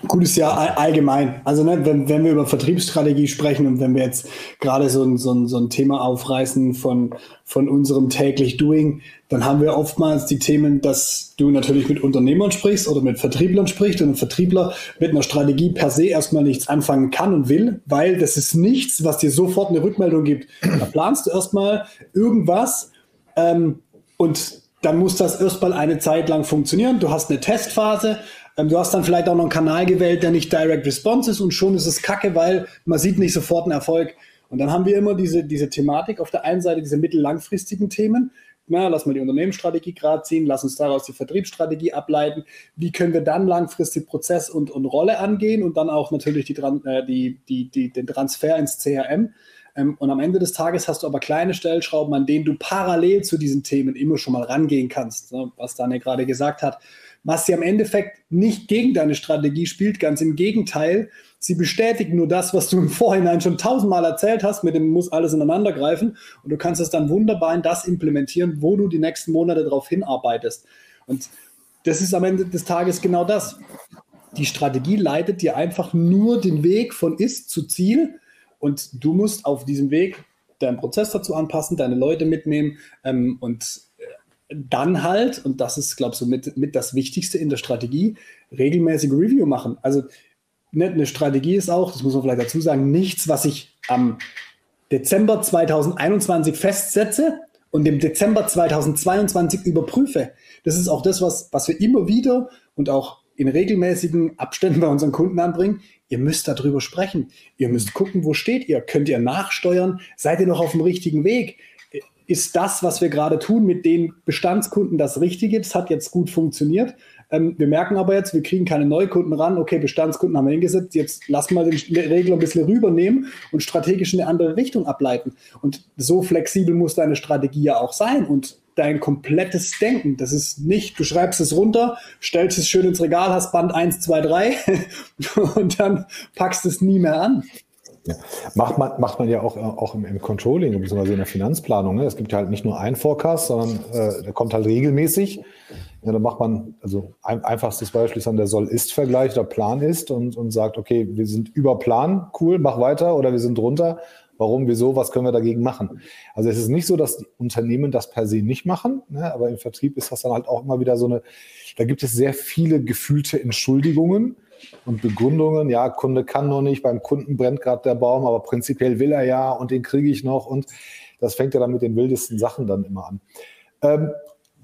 Gutes Jahr allgemein. Also ne, wenn, wenn wir über Vertriebsstrategie sprechen und wenn wir jetzt gerade so ein, so, ein, so ein Thema aufreißen von, von unserem täglich Doing, dann haben wir oftmals die Themen, dass du natürlich mit Unternehmern sprichst oder mit Vertrieblern sprichst und ein Vertriebler mit einer Strategie per se erstmal nichts anfangen kann und will, weil das ist nichts, was dir sofort eine Rückmeldung gibt. Da planst du erstmal irgendwas ähm, und dann muss das erstmal eine Zeit lang funktionieren. Du hast eine Testphase, ähm, du hast dann vielleicht auch noch einen Kanal gewählt, der nicht Direct Response ist und schon ist es kacke, weil man sieht nicht sofort einen Erfolg. Und dann haben wir immer diese, diese Thematik auf der einen Seite, diese mittellangfristigen Themen. Na, lass mal die Unternehmensstrategie gerade ziehen, lass uns daraus die Vertriebsstrategie ableiten. Wie können wir dann langfristig Prozess und, und Rolle angehen und dann auch natürlich die, äh, die, die, die, den Transfer ins CRM. Ähm, und am Ende des Tages hast du aber kleine Stellschrauben, an denen du parallel zu diesen Themen immer schon mal rangehen kannst, ne? was Daniel gerade gesagt hat. Was sie am Endeffekt nicht gegen deine Strategie spielt, ganz im Gegenteil. Sie bestätigen nur das, was du im Vorhinein schon tausendmal erzählt hast, mit dem muss alles ineinander greifen. Und du kannst es dann wunderbar in das implementieren, wo du die nächsten Monate darauf hinarbeitest. Und das ist am Ende des Tages genau das. Die Strategie leitet dir einfach nur den Weg von Ist zu Ziel und du musst auf diesem Weg deinen Prozess dazu anpassen, deine Leute mitnehmen ähm, und äh, dann halt, und das ist, glaube ich, so mit, mit das Wichtigste in der Strategie, regelmäßige Review machen. Also ne, eine Strategie ist auch, das muss man vielleicht dazu sagen, nichts, was ich am Dezember 2021 festsetze und im Dezember 2022 überprüfe. Das ist auch das, was, was wir immer wieder und auch in regelmäßigen Abständen bei unseren Kunden anbringen. Ihr müsst darüber sprechen. Ihr müsst gucken, wo steht ihr? Könnt ihr nachsteuern? Seid ihr noch auf dem richtigen Weg? Ist das, was wir gerade tun mit den Bestandskunden, das Richtige? Das hat jetzt gut funktioniert. Ähm, wir merken aber jetzt, wir kriegen keine Neukunden ran. Okay, Bestandskunden haben wir hingesetzt. Jetzt lass mal den Regler ein bisschen rübernehmen und strategisch in eine andere Richtung ableiten. Und so flexibel muss deine Strategie ja auch sein und dein komplettes Denken. Das ist nicht, du schreibst es runter, stellst es schön ins Regal, hast Band 1, 2, 3 und dann packst es nie mehr an. Ja. Macht, man, macht man ja auch, auch im, im Controlling bzw. in der Finanzplanung. Ne? Es gibt ja halt nicht nur einen Forecast, sondern äh, der kommt halt regelmäßig. Ja, dann macht man, also ein, einfachstes Beispiel ist dann der Soll-Ist-Vergleich, der Plan ist und, und sagt, okay, wir sind über Plan, cool, mach weiter oder wir sind drunter. Warum, wieso, was können wir dagegen machen? Also es ist nicht so, dass die Unternehmen das per se nicht machen, ne? aber im Vertrieb ist das dann halt auch immer wieder so eine, da gibt es sehr viele gefühlte Entschuldigungen und Begründungen, ja, Kunde kann noch nicht, beim Kunden brennt gerade der Baum, aber prinzipiell will er ja und den kriege ich noch und das fängt ja dann mit den wildesten Sachen dann immer an. Ähm,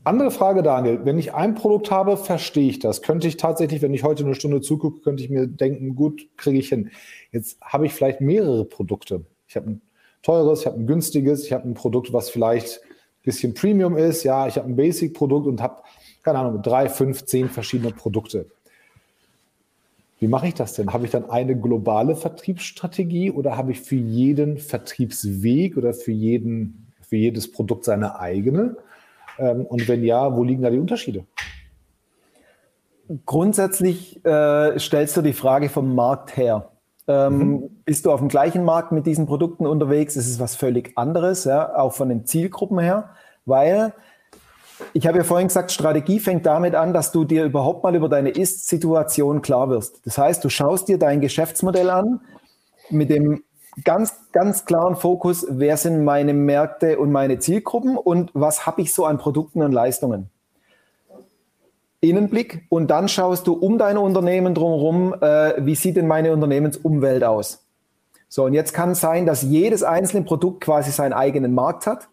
andere Frage, Daniel. Wenn ich ein Produkt habe, verstehe ich das. Könnte ich tatsächlich, wenn ich heute eine Stunde zugucke, könnte ich mir denken, gut, kriege ich hin. Jetzt habe ich vielleicht mehrere Produkte. Ich habe ein teures, ich habe ein günstiges, ich habe ein Produkt, was vielleicht ein bisschen Premium ist. Ja, ich habe ein Basic-Produkt und habe, keine Ahnung, drei, fünf, zehn verschiedene Produkte. Wie mache ich das denn? Habe ich dann eine globale Vertriebsstrategie oder habe ich für jeden Vertriebsweg oder für, jeden, für jedes Produkt seine eigene? Ähm, und wenn ja, wo liegen da die Unterschiede? Grundsätzlich äh, stellst du die Frage vom Markt her. Ähm, mhm. Bist du auf dem gleichen Markt mit diesen Produkten unterwegs? Das ist was völlig anderes, ja, auch von den Zielgruppen her, weil ich habe ja vorhin gesagt, Strategie fängt damit an, dass du dir überhaupt mal über deine Ist-Situation klar wirst. Das heißt, du schaust dir dein Geschäftsmodell an mit dem ganz, ganz klaren Fokus, wer sind meine Märkte und meine Zielgruppen und was habe ich so an Produkten und Leistungen. Innenblick und dann schaust du um dein Unternehmen drumherum, äh, wie sieht denn meine Unternehmensumwelt aus. So, und jetzt kann es sein, dass jedes einzelne Produkt quasi seinen eigenen Markt hat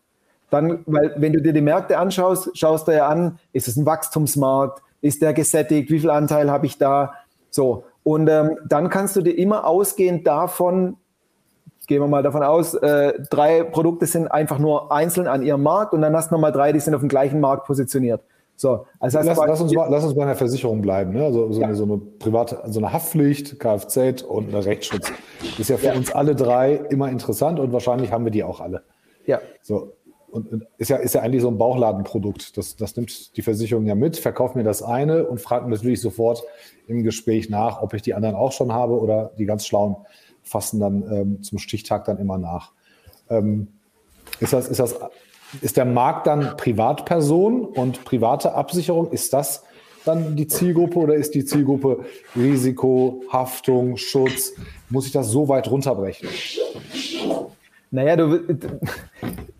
dann, weil wenn du dir die Märkte anschaust, schaust du ja an, ist es ein Wachstumsmarkt, ist der gesättigt, wie viel Anteil habe ich da? So. Und ähm, dann kannst du dir immer ausgehend davon, gehen wir mal davon aus, äh, drei Produkte sind einfach nur einzeln an ihrem Markt und dann hast du nochmal drei, die sind auf dem gleichen Markt positioniert. So, also lass, lass, uns mal, lass uns bei einer Versicherung bleiben. Ne? Also so, ja. eine, so eine private, so eine Haftpflicht, Kfz und ein Rechtsschutz. Ist ja für ja. uns alle drei immer interessant und wahrscheinlich haben wir die auch alle. Ja. So, und ist ja, ist ja eigentlich so ein Bauchladenprodukt. Das, das nimmt die Versicherung ja mit, verkauft mir das eine und fragt natürlich sofort im Gespräch nach, ob ich die anderen auch schon habe oder die ganz Schlauen fassen dann ähm, zum Stichtag dann immer nach. Ähm, ist, das, ist, das, ist der Markt dann Privatperson und private Absicherung? Ist das dann die Zielgruppe oder ist die Zielgruppe Risiko, Haftung, Schutz? Muss ich das so weit runterbrechen? Naja, du,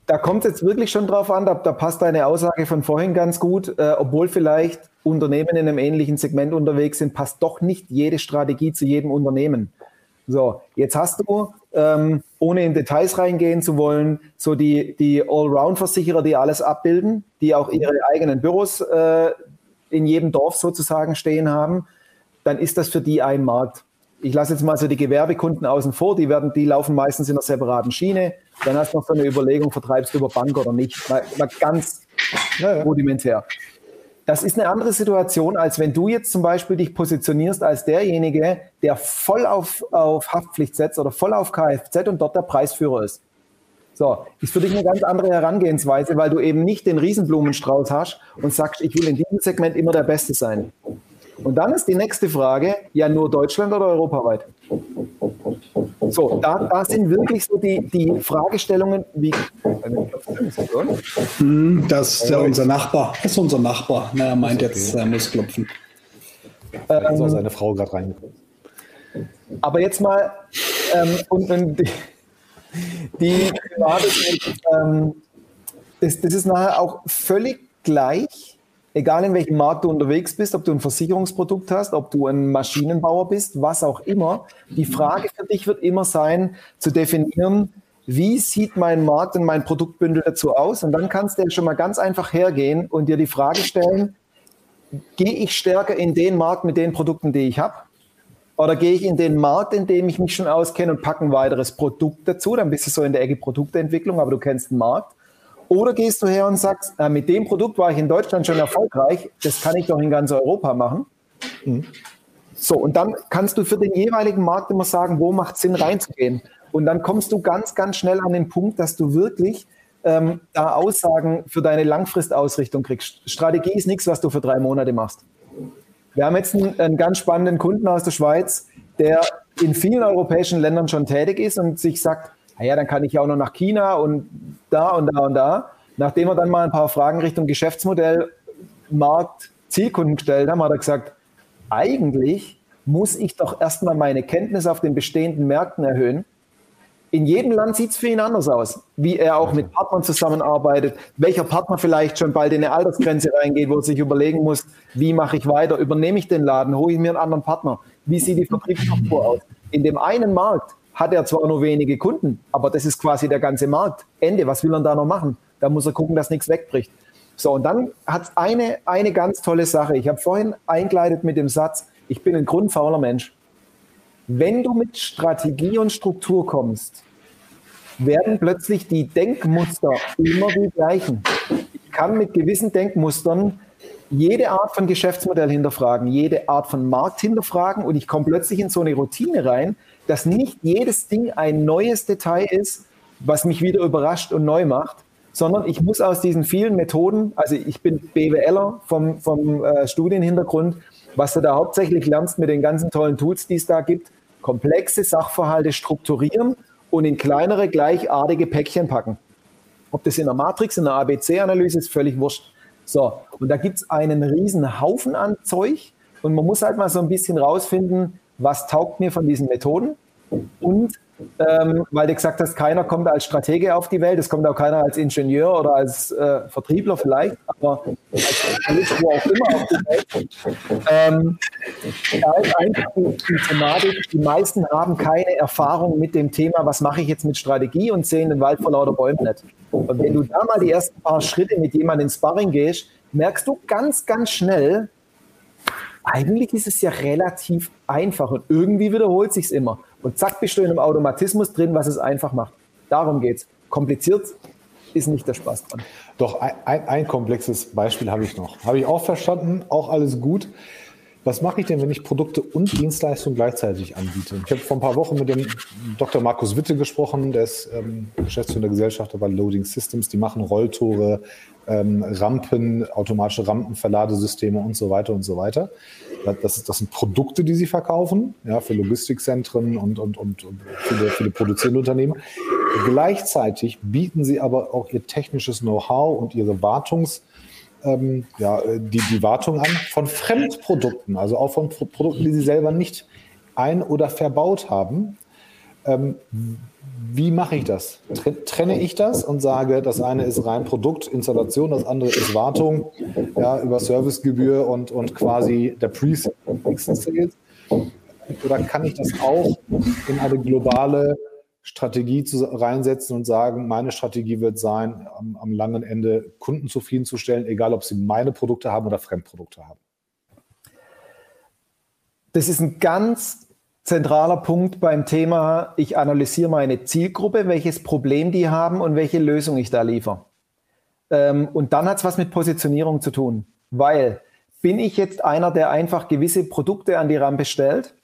da kommt es jetzt wirklich schon drauf an, da, da, passt deine Aussage von vorhin ganz gut, äh, obwohl vielleicht Unternehmen in einem ähnlichen Segment unterwegs sind, passt doch nicht jede Strategie zu jedem Unternehmen. So, jetzt hast du, ähm, ohne in Details reingehen zu wollen, so die, die Allround-Versicherer, die alles abbilden, die auch ihre eigenen Büros äh, in jedem Dorf sozusagen stehen haben, dann ist das für die ein Markt ich lasse jetzt mal so die Gewerbekunden außen vor, die werden, die laufen meistens in einer separaten Schiene. Dann hast du noch so eine Überlegung, vertreibst du über Bank oder nicht. Mal, mal ganz ja, ja. rudimentär. Das ist eine andere Situation, als wenn du jetzt zum Beispiel dich positionierst als derjenige, der voll auf, auf Haftpflicht setzt oder voll auf Kfz und dort der Preisführer ist. So, ist für dich eine ganz andere Herangehensweise, weil du eben nicht den Riesenblumenstrauß hast und sagst, ich will in diesem Segment immer der Beste sein. Und dann ist die nächste Frage, ja nur Deutschland oder europaweit? So, da, da sind wirklich so die, die Fragestellungen wie. Hm, das ist ja unser Nachbar. Das ist unser Nachbar. Na, er meint jetzt, er muss klopfen. Da ist auch seine Frau gerade rein. Aber jetzt mal, ähm, und, und die, die ähm, das, das ist nachher auch völlig gleich, egal in welchem Markt du unterwegs bist, ob du ein Versicherungsprodukt hast, ob du ein Maschinenbauer bist, was auch immer, die Frage für dich wird immer sein, zu definieren, wie sieht mein Markt und mein Produktbündel dazu aus? Und dann kannst du ja schon mal ganz einfach hergehen und dir die Frage stellen, gehe ich stärker in den Markt mit den Produkten, die ich habe? Oder gehe ich in den Markt, in dem ich mich schon auskenne und packe ein weiteres Produkt dazu? Dann bist du so in der Ecke Produktentwicklung, aber du kennst den Markt. Oder gehst du her und sagst, äh, mit dem Produkt war ich in Deutschland schon erfolgreich, das kann ich doch in ganz Europa machen. Mhm. So, und dann kannst du für den jeweiligen Markt immer sagen, wo macht es Sinn reinzugehen. Und dann kommst du ganz, ganz schnell an den Punkt, dass du wirklich ähm, da Aussagen für deine Langfristausrichtung kriegst. Strategie ist nichts, was du für drei Monate machst. Wir haben jetzt einen, einen ganz spannenden Kunden aus der Schweiz, der in vielen europäischen Ländern schon tätig ist und sich sagt, naja, dann kann ich ja auch noch nach China und da und da und da. Nachdem wir dann mal ein paar Fragen Richtung Geschäftsmodell, Markt, Zielkunden gestellt haben, hat er gesagt, eigentlich muss ich doch erstmal meine Kenntnis auf den bestehenden Märkten erhöhen. In jedem Land sieht es für ihn anders aus, wie er auch mit Partnern zusammenarbeitet, welcher Partner vielleicht schon bald in eine Altersgrenze reingeht, wo er sich überlegen muss, wie mache ich weiter, übernehme ich den Laden, hole ich mir einen anderen Partner, wie sieht die Vertriebsstruktur aus. In dem einen Markt hat er zwar nur wenige Kunden, aber das ist quasi der ganze Markt. Ende, was will er da noch machen? Da muss er gucken, dass nichts wegbricht. So, und dann hat es eine, eine ganz tolle Sache. Ich habe vorhin eingeleitet mit dem Satz, ich bin ein grundfauler Mensch. Wenn du mit Strategie und Struktur kommst, werden plötzlich die Denkmuster immer die gleichen. Ich kann mit gewissen Denkmustern jede Art von Geschäftsmodell hinterfragen, jede Art von Markt hinterfragen und ich komme plötzlich in so eine Routine rein, dass nicht jedes Ding ein neues Detail ist, was mich wieder überrascht und neu macht, sondern ich muss aus diesen vielen Methoden, also ich bin BWLer vom, vom äh, Studienhintergrund, was du da hauptsächlich lernst mit den ganzen tollen Tools, die es da gibt, komplexe Sachverhalte strukturieren und in kleinere, gleichartige Päckchen packen. Ob das in der Matrix, in der ABC-Analyse ist, völlig wurscht. So, und da gibt es einen riesen Haufen an Zeug und man muss halt mal so ein bisschen rausfinden, was taugt mir von diesen Methoden und ähm, weil du gesagt hast, keiner kommt als Stratege auf die Welt, es kommt auch keiner als Ingenieur oder als äh, Vertriebler vielleicht, aber als Journalist, wo auch immer auf die Welt. Ähm, da ist einfach die, Thematik, die meisten haben keine Erfahrung mit dem Thema, was mache ich jetzt mit Strategie und sehen den Wald vor lauter Bäumen nicht. Und wenn du da mal die ersten paar Schritte mit jemandem ins Sparring gehst, merkst du ganz, ganz schnell, eigentlich ist es ja relativ einfach und irgendwie wiederholt sich immer. Und zack, bist du in einem Automatismus drin, was es einfach macht. Darum geht es. Kompliziert ist nicht der Spaß dran. Doch, ein, ein, ein komplexes Beispiel habe ich noch. Habe ich auch verstanden, auch alles gut. Was mache ich denn, wenn ich Produkte und Dienstleistungen gleichzeitig anbiete? Ich habe vor ein paar Wochen mit dem Dr. Markus Witte gesprochen, der ist ähm, Geschäftsführer der Gesellschaft bei Loading Systems. Die machen Rolltore, ähm, Rampen, automatische Rampenverladesysteme und so weiter und so weiter. Das, das sind Produkte, die sie verkaufen, ja, für Logistikzentren und, und, und viele, viele produzierende Unternehmen. Gleichzeitig bieten sie aber auch ihr technisches Know-how und ihre Wartungs- ähm, ja, die, die Wartung an von Fremdprodukten, also auch von Produkten, die sie selber nicht ein- oder verbaut haben. Ähm, wie mache ich das? Trenne ich das und sage, das eine ist rein Produktinstallation, das andere ist Wartung, ja, über Servicegebühr und, und quasi der Pre-Sales? Oder kann ich das auch in eine globale Strategie zu, reinsetzen und sagen, meine Strategie wird sein, am, am langen Ende Kunden zufriedenzustellen, egal ob sie meine Produkte haben oder Fremdprodukte haben? Das ist ein ganz zentraler Punkt beim Thema, ich analysiere meine Zielgruppe, welches Problem die haben und welche Lösung ich da liefere. Ähm, und dann hat es was mit Positionierung zu tun, weil bin ich jetzt einer, der einfach gewisse Produkte an die Rampe stellt?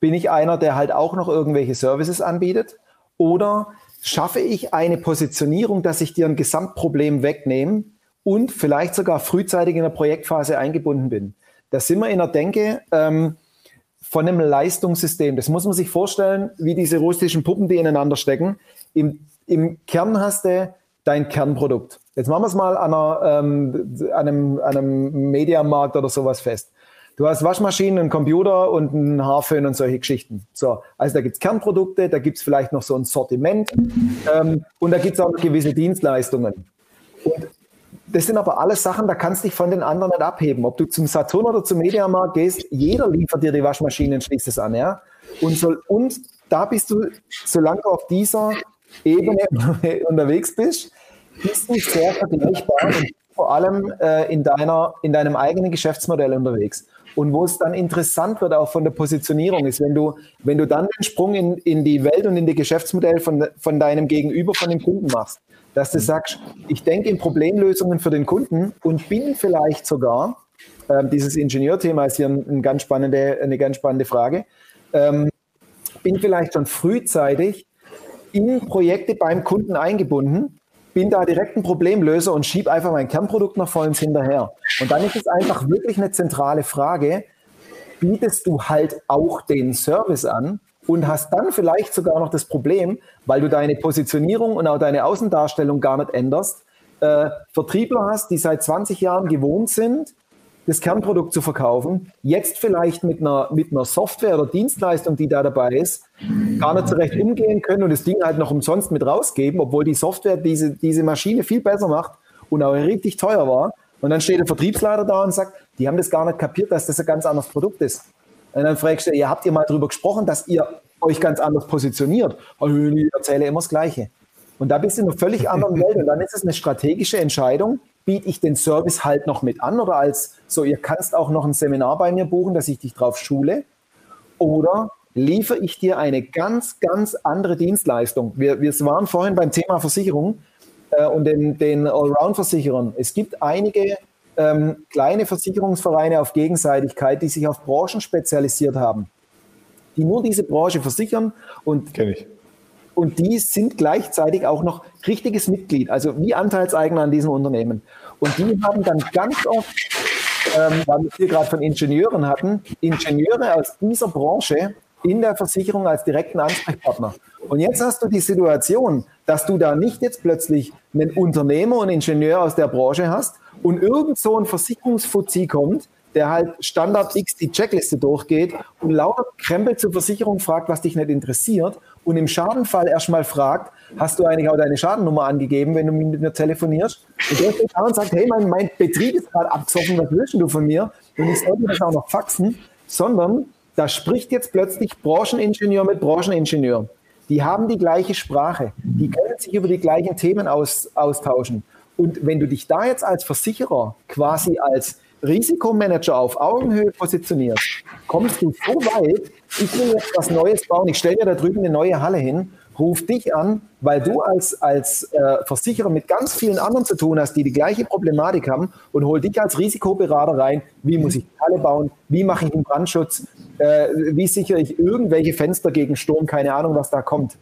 Bin ich einer, der halt auch noch irgendwelche Services anbietet? Oder schaffe ich eine Positionierung, dass ich dir ein Gesamtproblem wegnehme und vielleicht sogar frühzeitig in der Projektphase eingebunden bin? Da sind wir in der Denke, ähm, von einem Leistungssystem. Das muss man sich vorstellen, wie diese russischen Puppen, die ineinander stecken. Im, im Kern hast du dein Kernprodukt. Jetzt machen wir es mal an, einer, ähm, einem, an einem Mediamarkt oder sowas fest. Du hast Waschmaschinen, einen Computer und einen Haarföhn und solche Geschichten. So, also da gibt es Kernprodukte, da gibt es vielleicht noch so ein Sortiment ähm, und da gibt es auch gewisse Dienstleistungen. Und das sind aber alles Sachen, da kannst du dich von den anderen nicht abheben. Ob du zum Saturn oder zum Mediamarkt gehst, jeder liefert dir die Waschmaschinen, schließt es an, ja. Und, so, und da bist du, solange du auf dieser Ebene unterwegs bist, bist du sehr vergleichbar und vor allem äh, in, deiner, in deinem eigenen Geschäftsmodell unterwegs. Und wo es dann interessant wird, auch von der Positionierung, ist, wenn du, wenn du dann den Sprung in, in die Welt und in die Geschäftsmodell von, von deinem Gegenüber, von dem Kunden machst. Dass du sagst, ich denke in Problemlösungen für den Kunden und bin vielleicht sogar, äh, dieses Ingenieurthema ist hier ein, ein ganz spannende, eine ganz spannende Frage, ähm, bin vielleicht schon frühzeitig in Projekte beim Kunden eingebunden, bin da direkt ein Problemlöser und schiebe einfach mein Kernprodukt nach vorne hinterher. Und dann ist es einfach wirklich eine zentrale Frage, bietest du halt auch den Service an und hast dann vielleicht sogar noch das Problem, weil du deine Positionierung und auch deine Außendarstellung gar nicht änderst, äh, Vertriebler hast, die seit 20 Jahren gewohnt sind, das Kernprodukt zu verkaufen, jetzt vielleicht mit einer, mit einer Software oder Dienstleistung, die da dabei ist, gar nicht so recht umgehen können und das Ding halt noch umsonst mit rausgeben, obwohl die Software diese, diese Maschine viel besser macht und auch richtig teuer war. Und dann steht der Vertriebsleiter da und sagt, die haben das gar nicht kapiert, dass das ein ganz anderes Produkt ist. Und dann fragst du, ihr habt ihr mal darüber gesprochen, dass ihr euch ganz anders positioniert? Ich erzähle immer das Gleiche. Und da bist du in einer völlig anderen Welt. Und dann ist es eine strategische Entscheidung, biete ich den Service halt noch mit an oder als so, ihr kannst auch noch ein Seminar bei mir buchen, dass ich dich drauf schule oder liefere ich dir eine ganz, ganz andere Dienstleistung. Wir, wir waren vorhin beim Thema Versicherung äh, und den, den Allround-Versicherern. Es gibt einige ähm, kleine Versicherungsvereine auf Gegenseitigkeit, die sich auf Branchen spezialisiert haben, die nur diese Branche versichern und und die sind gleichzeitig auch noch richtiges Mitglied, also wie Anteilseigner an diesem Unternehmen. Und die haben dann ganz oft, ähm, weil wir hier gerade von Ingenieuren hatten, Ingenieure aus dieser Branche in der Versicherung als direkten Ansprechpartner. Und jetzt hast du die Situation, dass du da nicht jetzt plötzlich einen Unternehmer und Ingenieur aus der Branche hast und irgend so ein Versicherungsfuzzi kommt, der halt Standard X die Checkliste durchgeht und lauter Krempel zur Versicherung fragt, was dich nicht interessiert und im Schadenfall erstmal fragt, hast du eigentlich auch deine Schadennummer angegeben, wenn du mit mir telefonierst? Und der steht da und sagt, hey, mein, mein Betrieb ist gerade abgesoffen, was willst du von mir? Und ich sollte das auch noch faxen, sondern da spricht jetzt plötzlich Brancheningenieur mit Brancheningenieur. Die haben die gleiche Sprache, die können sich über die gleichen Themen aus, austauschen. Und wenn du dich da jetzt als Versicherer quasi als Risikomanager auf Augenhöhe positionierst, kommst du so weit, ich will jetzt was Neues bauen, ich stelle mir da drüben eine neue Halle hin, ruf dich an, weil du als, als äh, Versicherer mit ganz vielen anderen zu tun hast, die die gleiche Problematik haben und hol dich als Risikoberater rein, wie muss ich Halle bauen, wie mache ich einen Brandschutz, äh, wie sichere ich irgendwelche Fenster gegen Sturm, keine Ahnung, was da kommt.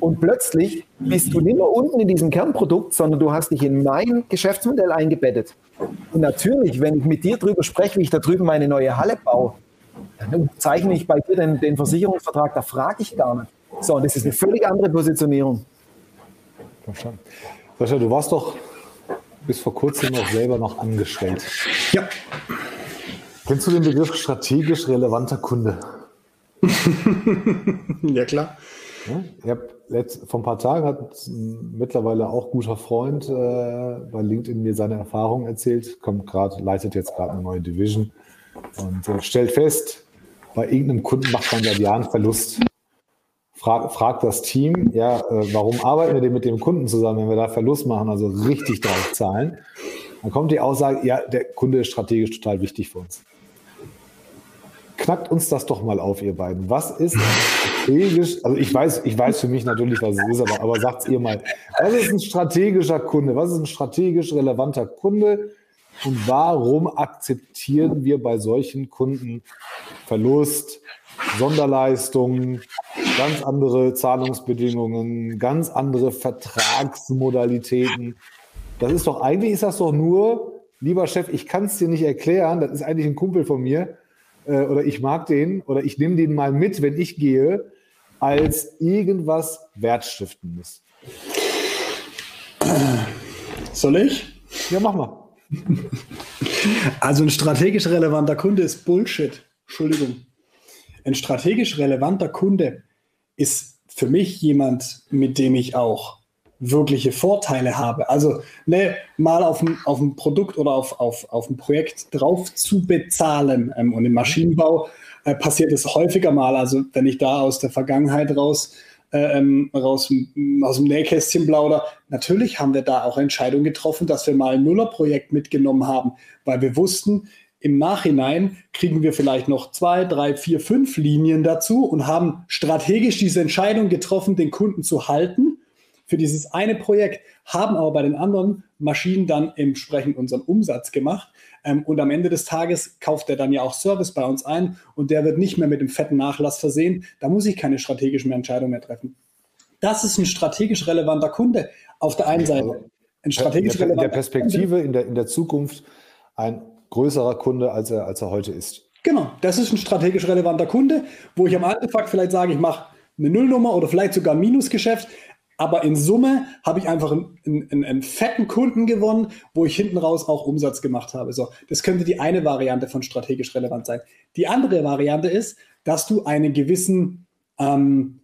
Und plötzlich bist du nicht mehr unten in diesem Kernprodukt, sondern du hast dich in mein Geschäftsmodell eingebettet. Und natürlich, wenn ich mit dir darüber spreche, wie ich da drüben meine neue Halle baue, dann zeichne ich bei dir den, den Versicherungsvertrag, da frage ich gar nicht. So, und das ist eine völlig andere Positionierung. Verstanden. Sascha, du warst doch bis vor kurzem noch selber noch angestellt. Ja. Kennst du den Begriff strategisch relevanter Kunde? ja, klar. Ja, ich habe vor ein paar Tagen hat mittlerweile auch guter Freund äh, bei LinkedIn mir seine Erfahrungen erzählt, kommt gerade, leitet jetzt gerade eine neue Division und äh, stellt fest, bei irgendeinem Kunden macht man seit Jahren Verlust. Frag, fragt das Team, ja, äh, warum arbeiten wir denn mit dem Kunden zusammen, wenn wir da Verlust machen, also richtig drauf zahlen? Dann kommt die Aussage, ja, der Kunde ist strategisch total wichtig für uns. Knackt uns das doch mal auf, ihr beiden. Was ist strategisch, also ich weiß, ich weiß für mich natürlich, was es ist, aber, aber sagt ihr mal, was ist ein strategischer Kunde? Was ist ein strategisch relevanter Kunde? Und warum akzeptieren wir bei solchen Kunden Verlust, Sonderleistungen, ganz andere Zahlungsbedingungen, ganz andere Vertragsmodalitäten? Das ist doch eigentlich ist das doch nur, lieber Chef, ich kann es dir nicht erklären, das ist eigentlich ein Kumpel von mir äh, oder ich mag den oder ich nehme den mal mit, wenn ich gehe, als irgendwas Wertstiftendes. Soll ich? Ja, mach mal. Also ein strategisch relevanter Kunde ist Bullshit. Entschuldigung. Ein strategisch relevanter Kunde ist für mich jemand, mit dem ich auch wirkliche Vorteile habe. Also ne, mal auf ein, auf ein Produkt oder auf, auf, auf ein Projekt drauf zu bezahlen. Ähm, und im Maschinenbau äh, passiert es häufiger mal. Also wenn ich da aus der Vergangenheit raus äh, ähm, raus aus dem Nähkästchen plauder. Natürlich haben wir da auch Entscheidungen getroffen, dass wir mal ein Nuller-Projekt mitgenommen haben, weil wir wussten, im Nachhinein kriegen wir vielleicht noch zwei, drei, vier, fünf Linien dazu und haben strategisch diese Entscheidung getroffen, den Kunden zu halten für dieses eine Projekt, haben aber bei den anderen Maschinen dann entsprechend unseren Umsatz gemacht. Ähm, und am Ende des Tages kauft er dann ja auch Service bei uns ein und der wird nicht mehr mit dem fetten Nachlass versehen. Da muss ich keine strategischen Entscheidungen mehr treffen. Das ist ein strategisch relevanter Kunde auf der einen Seite. Ein strategisch in der Perspektive, in der, in der Zukunft ein größerer Kunde, als er, als er heute ist. Genau, das ist ein strategisch relevanter Kunde, wo ich am Anfang vielleicht sage, ich mache eine Nullnummer oder vielleicht sogar ein Minusgeschäft, aber in Summe habe ich einfach einen, einen, einen, fetten Kunden gewonnen, wo ich hinten raus auch Umsatz gemacht habe. So, das könnte die eine Variante von strategisch relevant sein. Die andere Variante ist, dass du einen gewissen ähm,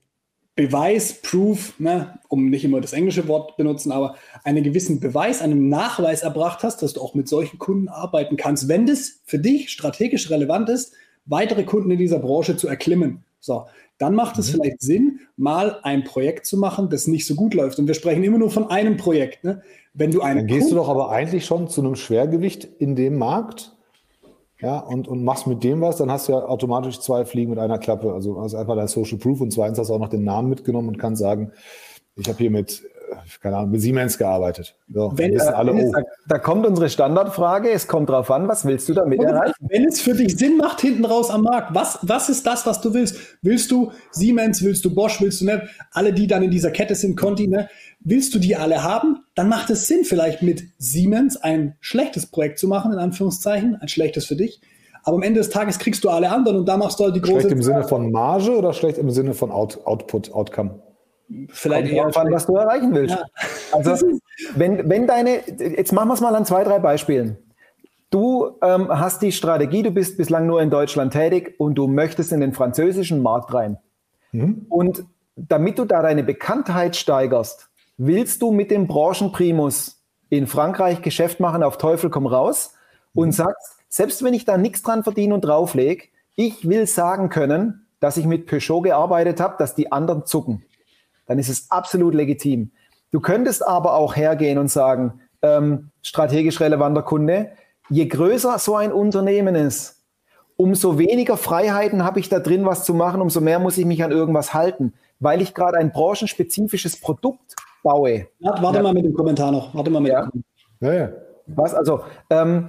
Beweis, Proof, ne, um nicht immer das englische Wort benutzen, aber einen gewissen Beweis, einen Nachweis erbracht hast, dass du auch mit solchen Kunden arbeiten kannst, wenn das für dich strategisch relevant ist, weitere Kunden in dieser Branche zu erklimmen. So, dann macht es mhm. vielleicht Sinn, mal ein Projekt zu machen, das nicht so gut läuft. Und wir sprechen immer nur von einem Projekt. Ne? Wenn du einen dann gehst Kunden du doch aber eigentlich schon zu einem Schwergewicht in dem Markt ja, und, und machst mit dem was, dann hast du ja automatisch zwei Fliegen mit einer Klappe. Also hast einfach dein Social Proof und zweitens hast du auch noch den Namen mitgenommen und kannst sagen, ich habe hier mit, keine Ahnung, mit Siemens gearbeitet. So, wenn, wissen alle, oh. da, da, kommt unsere Standardfrage, es kommt drauf an, was willst du damit erreichen? Wenn es für dich Sinn macht, hinten raus am Markt, was, was ist das, was du willst? Willst du Siemens, willst du Bosch, willst du ne? alle, die dann in dieser Kette sind, Conti, ne? Willst du die alle haben? Dann macht es Sinn, vielleicht mit Siemens ein schlechtes Projekt zu machen, in Anführungszeichen, ein schlechtes für dich. Aber am Ende des Tages kriegst du alle anderen und da machst du halt die große. Schlecht im Sinne von Marge oder schlecht im Sinne von Out, Output, Outcome? Vielleicht eher an, was du erreichen willst. Ja. Also, wenn, wenn deine, jetzt machen wir es mal an zwei, drei Beispielen. Du ähm, hast die Strategie, du bist bislang nur in Deutschland tätig und du möchtest in den französischen Markt rein. Mhm. Und damit du da deine Bekanntheit steigerst, willst du mit dem Branchenprimus in Frankreich Geschäft machen, auf Teufel komm raus und mhm. sagst, selbst wenn ich da nichts dran verdiene und drauflege, ich will sagen können, dass ich mit Peugeot gearbeitet habe, dass die anderen zucken. Dann ist es absolut legitim. Du könntest aber auch hergehen und sagen, ähm, strategisch relevanter Kunde, je größer so ein Unternehmen ist, umso weniger Freiheiten habe ich da drin, was zu machen, umso mehr muss ich mich an irgendwas halten, weil ich gerade ein branchenspezifisches Produkt baue. Ja, warte ja. mal mit dem Kommentar noch. Warte mal mit ja. dem ja, ja. Was? Also, ähm,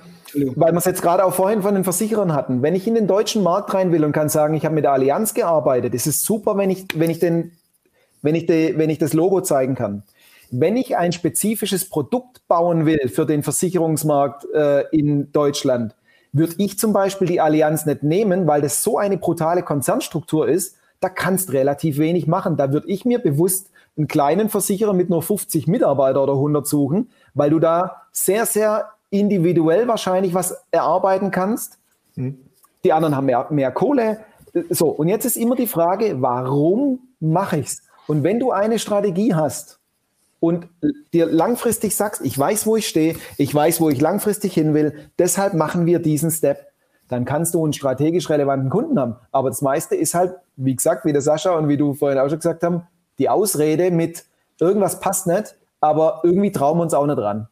weil wir es jetzt gerade auch vorhin von den Versicherern hatten. Wenn ich in den deutschen Markt rein will und kann sagen, ich habe mit der Allianz gearbeitet, ist es super, wenn ich, wenn ich, den, wenn ich, de, wenn ich das Logo zeigen kann. Wenn ich ein spezifisches Produkt bauen will für den Versicherungsmarkt äh, in Deutschland, würde ich zum Beispiel die Allianz nicht nehmen, weil das so eine brutale Konzernstruktur ist, da kannst relativ wenig machen. Da würde ich mir bewusst einen kleinen Versicherer mit nur 50 Mitarbeiter oder 100 suchen, weil du da sehr, sehr individuell wahrscheinlich was erarbeiten kannst. Mhm. Die anderen haben mehr, mehr Kohle. So, und jetzt ist immer die Frage, warum mache ich es? Und wenn du eine Strategie hast und dir langfristig sagst, ich weiß, wo ich stehe, ich weiß, wo ich langfristig hin will, deshalb machen wir diesen Step, dann kannst du einen strategisch relevanten Kunden haben. Aber das meiste ist halt, wie gesagt, wie der Sascha und wie du vorhin auch schon gesagt haben, die Ausrede mit irgendwas passt nicht, aber irgendwie trauen wir uns auch nicht dran.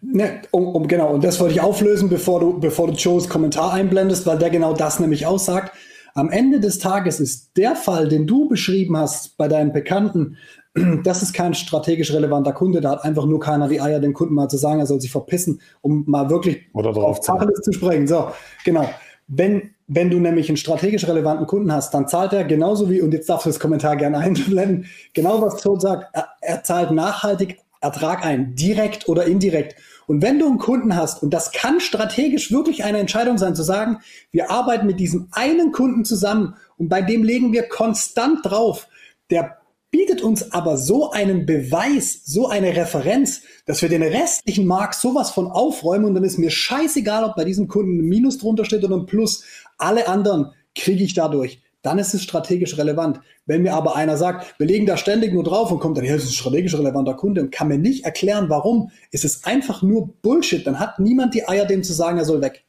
Ne, um, um, genau, und das wollte ich auflösen, bevor du, bevor du Joes Kommentar einblendest, weil der genau das nämlich aussagt. Am Ende des Tages ist der Fall, den du beschrieben hast bei deinen Bekannten, das ist kein strategisch relevanter Kunde, da hat einfach nur keiner die Eier, dem Kunden mal zu sagen, er soll sich verpissen, um mal wirklich Oder drauf auf Tacheles zu sprechen. So, genau. Wenn, wenn du nämlich einen strategisch relevanten Kunden hast, dann zahlt er genauso wie, und jetzt darfst du das Kommentar gerne einblenden, genau was Todd sagt, er, er zahlt nachhaltig Ertrag ein, direkt oder indirekt. Und wenn du einen Kunden hast, und das kann strategisch wirklich eine Entscheidung sein, zu sagen, wir arbeiten mit diesem einen Kunden zusammen und bei dem legen wir konstant drauf, der bietet uns aber so einen Beweis, so eine Referenz, dass wir den restlichen Markt sowas von aufräumen und dann ist mir scheißegal, ob bei diesem Kunden ein Minus drunter steht oder ein Plus. Alle anderen kriege ich dadurch dann ist es strategisch relevant. Wenn mir aber einer sagt, wir legen da ständig nur drauf und kommt dann, ja, das ist ein strategisch relevanter Kunde und kann mir nicht erklären, warum, ist es einfach nur Bullshit. Dann hat niemand die Eier, dem zu sagen, er soll weg.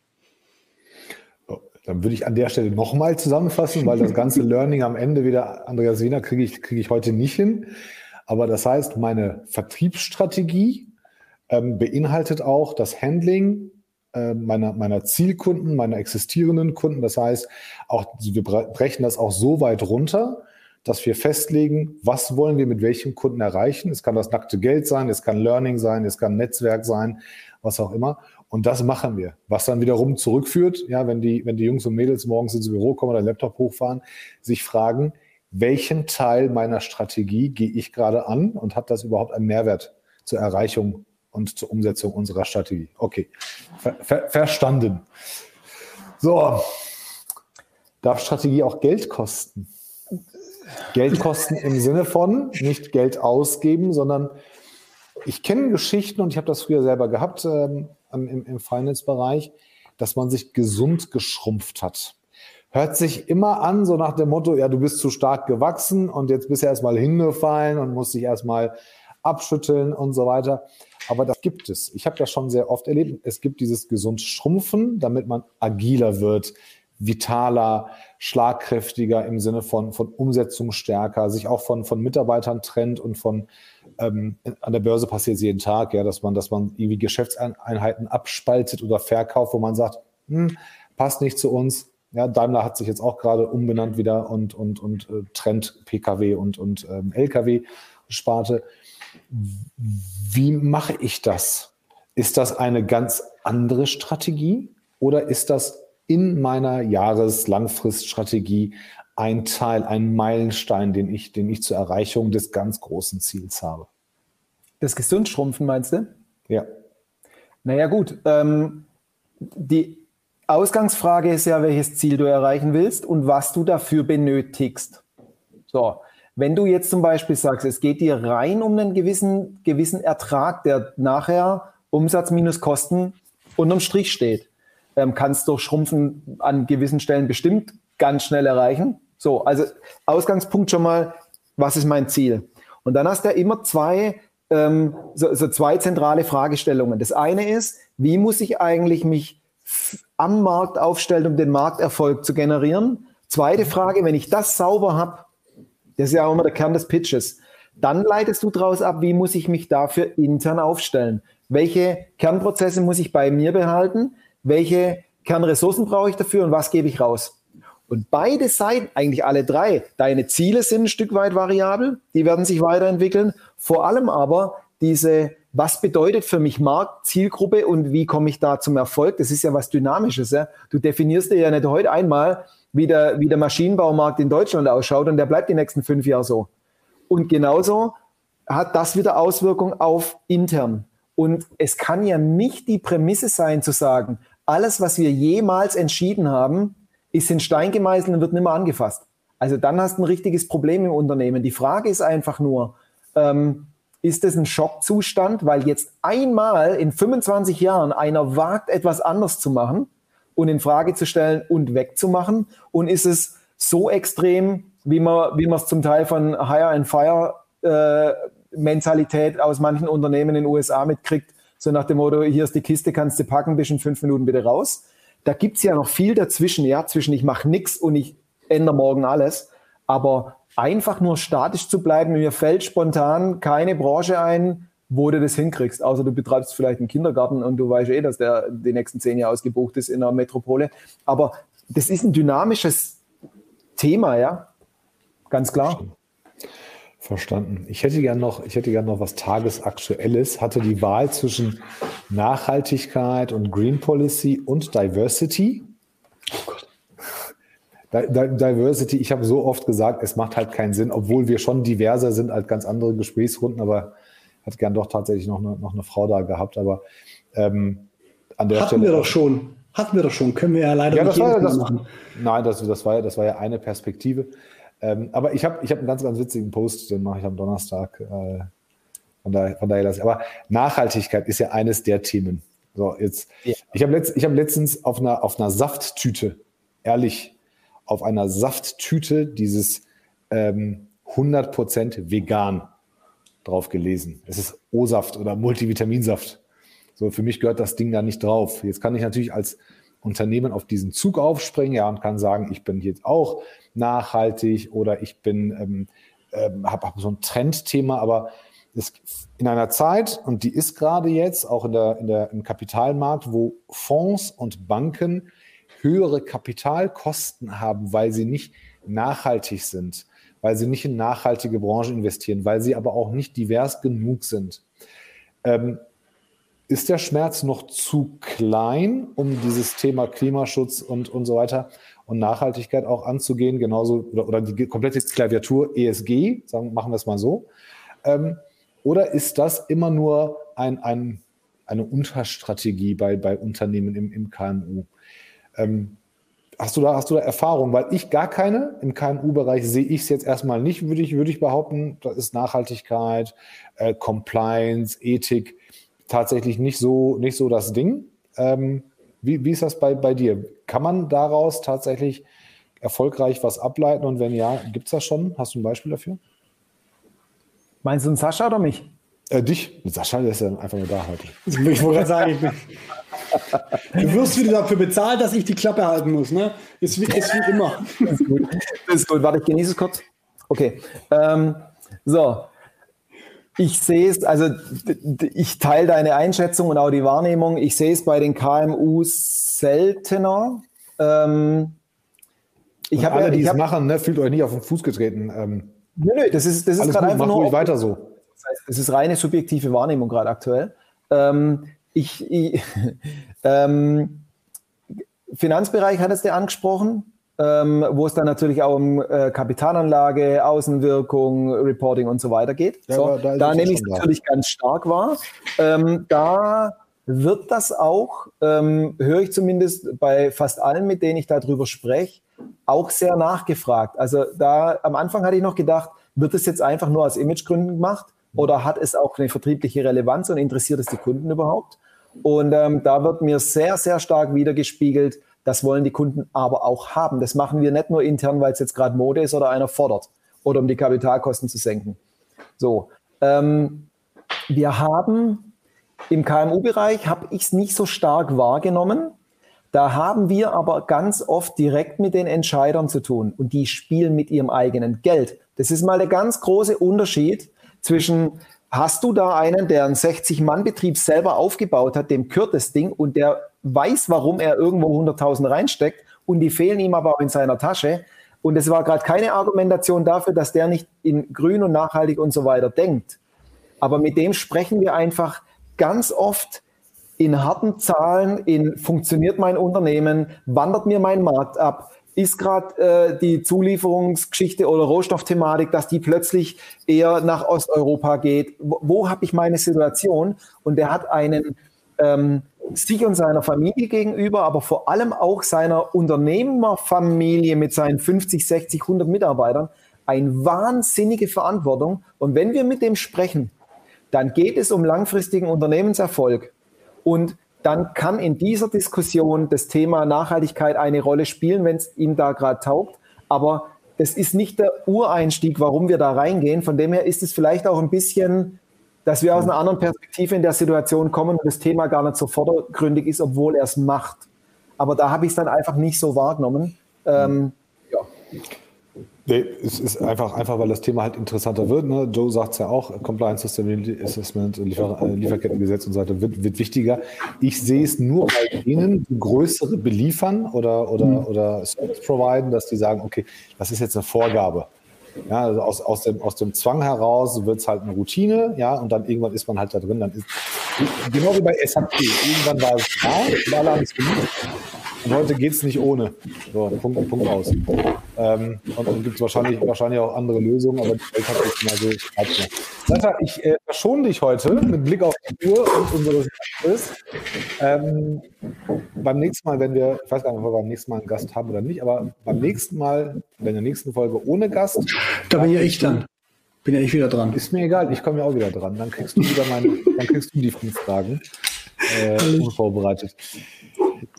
Oh, dann würde ich an der Stelle nochmal zusammenfassen, weil das ganze Learning am Ende wieder, Andreas Wiener, kriege ich, kriege ich heute nicht hin. Aber das heißt, meine Vertriebsstrategie ähm, beinhaltet auch das Handling meiner, meiner Zielkunden, meiner existierenden Kunden. Das heißt, auch, wir brechen das auch so weit runter, dass wir festlegen, was wollen wir mit welchem Kunden erreichen. Es kann das nackte Geld sein, es kann Learning sein, es kann Netzwerk sein, was auch immer. Und das machen wir, was dann wiederum zurückführt, ja, wenn die, wenn die Jungs und Mädels morgens ins Büro kommen oder Laptop hochfahren, sich fragen, welchen Teil meiner Strategie gehe ich gerade an und hat das überhaupt einen Mehrwert zur Erreichung und zur Umsetzung unserer Strategie? Okay, ver ver verstanden. So, darf Strategie auch Geld kosten? Geld kosten im Sinne von nicht Geld ausgeben, sondern ich kenne Geschichten und ich habe das früher selber gehabt ähm, im, im Finance-Bereich, dass man sich gesund geschrumpft hat hört sich immer an, so nach dem Motto, ja, du bist zu stark gewachsen und jetzt bist du erstmal hingefallen und musst dich erstmal abschütteln und so weiter. Aber das gibt es. Ich habe das schon sehr oft erlebt. Es gibt dieses gesund Schrumpfen, damit man agiler wird, vitaler, schlagkräftiger im Sinne von, von Umsetzung stärker, sich auch von, von Mitarbeitern trennt und von ähm, an der Börse passiert es jeden Tag, ja, dass man, dass man irgendwie Geschäftseinheiten abspaltet oder verkauft, wo man sagt, hm, passt nicht zu uns, ja, Daimler hat sich jetzt auch gerade umbenannt wieder und, und, und äh, trennt Pkw und, und ähm, Lkw-Sparte. Wie mache ich das? Ist das eine ganz andere Strategie oder ist das in meiner Jahres-Langfrist-Strategie ein Teil, ein Meilenstein, den ich, den ich zur Erreichung des ganz großen Ziels habe? Das Gesundschrumpfen meinst du? Ja. Naja, gut. Ähm, die Ausgangsfrage ist ja, welches Ziel du erreichen willst und was du dafür benötigst. So, wenn du jetzt zum Beispiel sagst, es geht dir rein um einen gewissen, gewissen Ertrag, der nachher Umsatz minus Kosten unterm Strich steht, ähm, kannst du Schrumpfen an gewissen Stellen bestimmt ganz schnell erreichen. So, also Ausgangspunkt schon mal, was ist mein Ziel? Und dann hast du ja immer zwei, ähm, so, so zwei zentrale Fragestellungen. Das eine ist, wie muss ich eigentlich mich am Markt aufstellt, um den Markterfolg zu generieren. Zweite Frage, wenn ich das sauber habe, das ist ja auch immer der Kern des Pitches, dann leitest du daraus ab, wie muss ich mich dafür intern aufstellen? Welche Kernprozesse muss ich bei mir behalten? Welche Kernressourcen brauche ich dafür und was gebe ich raus? Und beide Seiten, eigentlich alle drei, deine Ziele sind ein Stück weit variabel, die werden sich weiterentwickeln. Vor allem aber diese was bedeutet für mich Markt, Zielgruppe und wie komme ich da zum Erfolg? Das ist ja was Dynamisches. Ja? Du definierst dir ja nicht heute einmal, wie der, wie der Maschinenbaumarkt in Deutschland ausschaut und der bleibt die nächsten fünf Jahre so. Und genauso hat das wieder Auswirkungen auf intern. Und es kann ja nicht die Prämisse sein zu sagen, alles, was wir jemals entschieden haben, ist in Stein gemeißelt und wird nicht mehr angefasst. Also dann hast du ein richtiges Problem im Unternehmen. Die Frage ist einfach nur, ähm, ist es ein Schockzustand, weil jetzt einmal in 25 Jahren einer wagt, etwas anders zu machen und in Frage zu stellen und wegzumachen? Und ist es so extrem, wie man, wie man es zum Teil von Hire and Fire äh, Mentalität aus manchen Unternehmen in den USA mitkriegt, so nach dem Motto, hier ist die Kiste, kannst du packen, bist in fünf Minuten bitte raus. Da gibt's ja noch viel dazwischen, ja, zwischen ich mache nichts und ich ändere morgen alles. Aber einfach nur statisch zu bleiben. Mir fällt spontan keine Branche ein, wo du das hinkriegst. Außer du betreibst vielleicht einen Kindergarten und du weißt eh, dass der die nächsten zehn Jahre ausgebucht ist in der Metropole. Aber das ist ein dynamisches Thema, ja. Ganz klar. Verstanden. Ich hätte gern noch, ich hätte gern noch was Tagesaktuelles. Hatte die Wahl zwischen Nachhaltigkeit und Green Policy und Diversity. Oh Gott. Diversity, ich habe so oft gesagt, es macht halt keinen Sinn, obwohl wir schon diverser sind als ganz andere Gesprächsrunden, aber hätte gern doch tatsächlich noch eine, noch eine Frau da gehabt. Aber ähm, an der Hatten Stelle. wir doch schon. Hatten wir doch schon. Können wir ja leider ja, nicht das das, machen. Nein, das, das, war, das war ja eine Perspektive. Ähm, aber ich habe ich hab einen ganz, ganz witzigen Post, den mache ich am Donnerstag. Äh, von daher, von daher das. Aber Nachhaltigkeit ist ja eines der Themen. So, jetzt, ja. ich habe letzt, hab letztens auf einer, auf einer Safttüte, ehrlich, auf einer Safttüte dieses ähm, 100% vegan drauf gelesen. Es ist O-Saft oder Multivitaminsaft. So, für mich gehört das Ding da nicht drauf. Jetzt kann ich natürlich als Unternehmen auf diesen Zug aufspringen, ja, und kann sagen, ich bin jetzt auch nachhaltig oder ich bin, ähm, ähm, habe hab so ein Trendthema, aber es, in einer Zeit, und die ist gerade jetzt auch in der, in der, im Kapitalmarkt, wo Fonds und Banken höhere Kapitalkosten haben, weil sie nicht nachhaltig sind, weil sie nicht in nachhaltige Branchen investieren, weil sie aber auch nicht divers genug sind. Ähm, ist der Schmerz noch zu klein, um dieses Thema Klimaschutz und, und so weiter und Nachhaltigkeit auch anzugehen, genauso oder, oder die komplette Klaviatur ESG, sagen, machen wir es mal so? Ähm, oder ist das immer nur ein, ein, eine Unterstrategie bei, bei Unternehmen im, im KMU? Ähm, hast, du da, hast du da Erfahrung? Weil ich gar keine, im KMU-Bereich sehe ich es jetzt erstmal nicht, würde ich, würde ich behaupten. Das ist Nachhaltigkeit, äh, Compliance, Ethik tatsächlich nicht so, nicht so das Ding. Ähm, wie, wie ist das bei, bei dir? Kann man daraus tatsächlich erfolgreich was ableiten? Und wenn ja, gibt es das schon? Hast du ein Beispiel dafür? Meinst du einen Sascha oder mich? Äh, dich. Sascha der ist ja einfach nur da heute. Ich wollte gerade sagen, ich bin, du wirst wieder dafür bezahlt, dass ich die Klappe halten muss. Ne? Ist, wie, ist wie immer. Das ist gut. Das ist gut. Warte, ich genieße es kurz. Okay. Ähm, so, ich sehe es, also ich teile deine Einschätzung und auch die Wahrnehmung. Ich sehe es bei den KMUs seltener. Ähm, ich habe alle, die es machen, ne, fühlt euch nicht auf den Fuß getreten. Ähm, nö, nö, das ist, das ist gerade einfach nur. weiter so. Das, heißt, das ist reine subjektive Wahrnehmung gerade aktuell. Ähm, ich, ich ähm, Finanzbereich hat es dir angesprochen ähm, wo es dann natürlich auch um äh, Kapitalanlage, Außenwirkung, Reporting und so weiter geht. Ja, so, da, da nehme ich es natürlich ganz stark wahr. Ähm, da wird das auch, ähm, höre ich zumindest bei fast allen, mit denen ich darüber spreche, auch sehr nachgefragt. Also da am Anfang hatte ich noch gedacht, wird es jetzt einfach nur aus Imagegründen gemacht oder hat es auch eine vertriebliche Relevanz und interessiert es die Kunden überhaupt? Und ähm, da wird mir sehr, sehr stark wiedergespiegelt, das wollen die Kunden aber auch haben. Das machen wir nicht nur intern, weil es jetzt gerade Mode ist oder einer fordert oder um die Kapitalkosten zu senken. So, ähm, wir haben im KMU-Bereich habe ich es nicht so stark wahrgenommen. Da haben wir aber ganz oft direkt mit den Entscheidern zu tun und die spielen mit ihrem eigenen Geld. Das ist mal der ganz große Unterschied zwischen Hast du da einen, der einen 60-Mann-Betrieb selber aufgebaut hat, dem gehört das Ding und der weiß, warum er irgendwo 100.000 reinsteckt und die fehlen ihm aber auch in seiner Tasche. Und es war gerade keine Argumentation dafür, dass der nicht in grün und nachhaltig und so weiter denkt. Aber mit dem sprechen wir einfach ganz oft in harten Zahlen, in funktioniert mein Unternehmen, wandert mir mein Markt ab, ist gerade äh, die Zulieferungsgeschichte oder Rohstoffthematik, dass die plötzlich eher nach Osteuropa geht? Wo, wo habe ich meine Situation? Und der hat einen ähm, sich und seiner Familie gegenüber, aber vor allem auch seiner Unternehmerfamilie mit seinen 50, 60, 100 Mitarbeitern eine wahnsinnige Verantwortung. Und wenn wir mit dem sprechen, dann geht es um langfristigen Unternehmenserfolg. Und dann kann in dieser Diskussion das Thema Nachhaltigkeit eine Rolle spielen, wenn es ihm da gerade taugt. Aber das ist nicht der Ureinstieg, warum wir da reingehen. Von dem her ist es vielleicht auch ein bisschen, dass wir aus einer anderen Perspektive in der Situation kommen und das Thema gar nicht so vordergründig ist, obwohl er es macht. Aber da habe ich es dann einfach nicht so wahrgenommen. Ähm, ja. Nee, es ist einfach, einfach, weil das Thema halt interessanter wird. Ne? Joe sagt es ja auch, Compliance Sustainability Assessment, Liefer äh, Lieferkettengesetz und so weiter wird, wird wichtiger. Ich sehe es nur bei denen, die größere beliefern oder, oder, mhm. oder Service providen, dass die sagen, okay, das ist jetzt eine Vorgabe. Ja, also aus, aus, dem, aus dem Zwang heraus wird es halt eine Routine, ja, und dann irgendwann ist man halt da drin. Dann ist, genau wie bei SAP. Irgendwann war es da und alle haben es genutzt. Und heute geht es nicht ohne. So, Punkt, Punkt aus. Ähm, und dann gibt es wahrscheinlich, wahrscheinlich auch andere Lösungen, aber die Welt hat jetzt mal so Sascha, ich äh, verschone dich heute mit Blick auf die Uhr und unseres Gastes. Ähm, beim nächsten Mal, wenn wir, ich weiß gar nicht, ob wir beim nächsten Mal einen Gast haben oder nicht, aber beim nächsten Mal, in der nächsten Folge ohne Gast. Da bin ja ich dann. Bin ja ich wieder dran. Ist mir egal, ich komme ja auch wieder dran. Dann kriegst du wieder meine, dann kriegst du die fünf Fragen. Äh, unvorbereitet.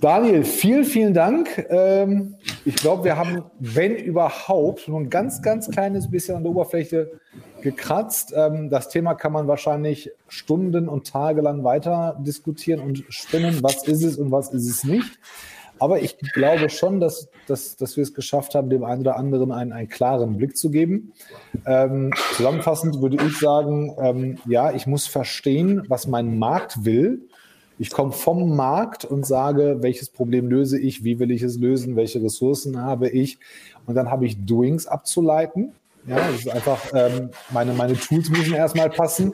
Daniel, vielen, vielen Dank. Ähm, ich glaube, wir haben, wenn überhaupt, nur ein ganz, ganz kleines bisschen an der Oberfläche gekratzt. Ähm, das Thema kann man wahrscheinlich Stunden und Tage lang weiter diskutieren und spinnen. Was ist es und was ist es nicht? Aber ich glaube schon, dass, dass, dass wir es geschafft haben, dem einen oder anderen einen, einen klaren Blick zu geben. Ähm, zusammenfassend würde ich sagen, ähm, ja, ich muss verstehen, was mein Markt will. Ich komme vom Markt und sage, welches Problem löse ich, wie will ich es lösen, welche Ressourcen habe ich. Und dann habe ich Doings abzuleiten. Ja, das ist einfach, ähm, meine, meine Tools müssen erstmal passen.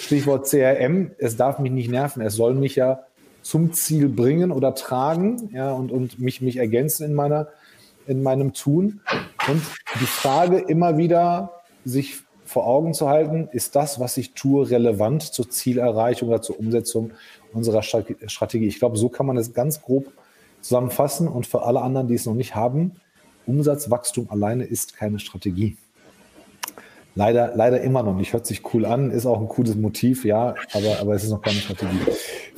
Stichwort CRM, es darf mich nicht nerven, es soll mich ja zum Ziel bringen oder tragen ja, und, und mich, mich ergänzen in, meiner, in meinem Tun. Und die Frage immer wieder sich vor Augen zu halten, ist das, was ich tue, relevant zur Zielerreichung oder zur Umsetzung unserer Strategie? Ich glaube, so kann man es ganz grob zusammenfassen. Und für alle anderen, die es noch nicht haben, Umsatzwachstum alleine ist keine Strategie. Leider, leider immer noch nicht. Hört sich cool an, ist auch ein cooles Motiv, ja, aber, aber es ist noch keine Strategie.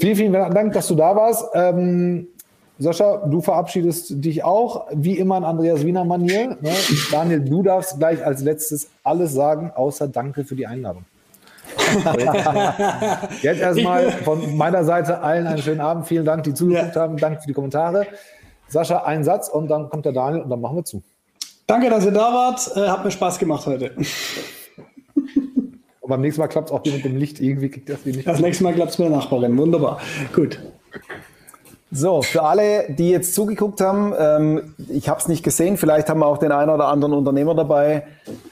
Vielen, vielen Dank, dass du da warst. Ähm, Sascha, du verabschiedest dich auch, wie immer in Andreas Wiener Manier. Ne? Daniel, du darfst gleich als letztes alles sagen, außer Danke für die Einladung. Jetzt erstmal von meiner Seite allen einen schönen Abend. Vielen Dank, die zugeguckt ja. haben. Danke für die Kommentare. Sascha, einen Satz und dann kommt der Daniel und dann machen wir zu. Danke, dass ihr da wart. Äh, hat mir Spaß gemacht heute. Beim nächsten Mal klappt es auch mit dem Licht. Irgendwie kriegt das nicht. Das nächste Mal klappt es mit der Nachbarin. Wunderbar. Gut. So, für alle, die jetzt zugeguckt haben, ähm, ich habe es nicht gesehen, vielleicht haben wir auch den einen oder anderen Unternehmer dabei.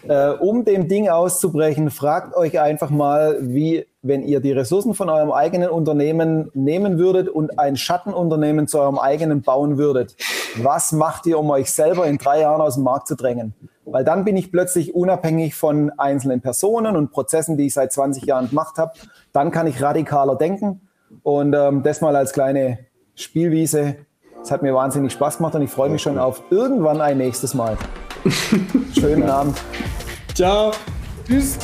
Äh, um dem Ding auszubrechen, fragt euch einfach mal, wie, wenn ihr die Ressourcen von eurem eigenen Unternehmen nehmen würdet und ein Schattenunternehmen zu eurem eigenen bauen würdet. Was macht ihr, um euch selber in drei Jahren aus dem Markt zu drängen? Weil dann bin ich plötzlich unabhängig von einzelnen Personen und Prozessen, die ich seit 20 Jahren gemacht habe. Dann kann ich radikaler denken. Und ähm, das mal als kleine Spielwiese. Es hat mir wahnsinnig Spaß gemacht und ich freue mich schon auf irgendwann ein nächstes Mal. Schönen Abend. Ciao. Tschüss.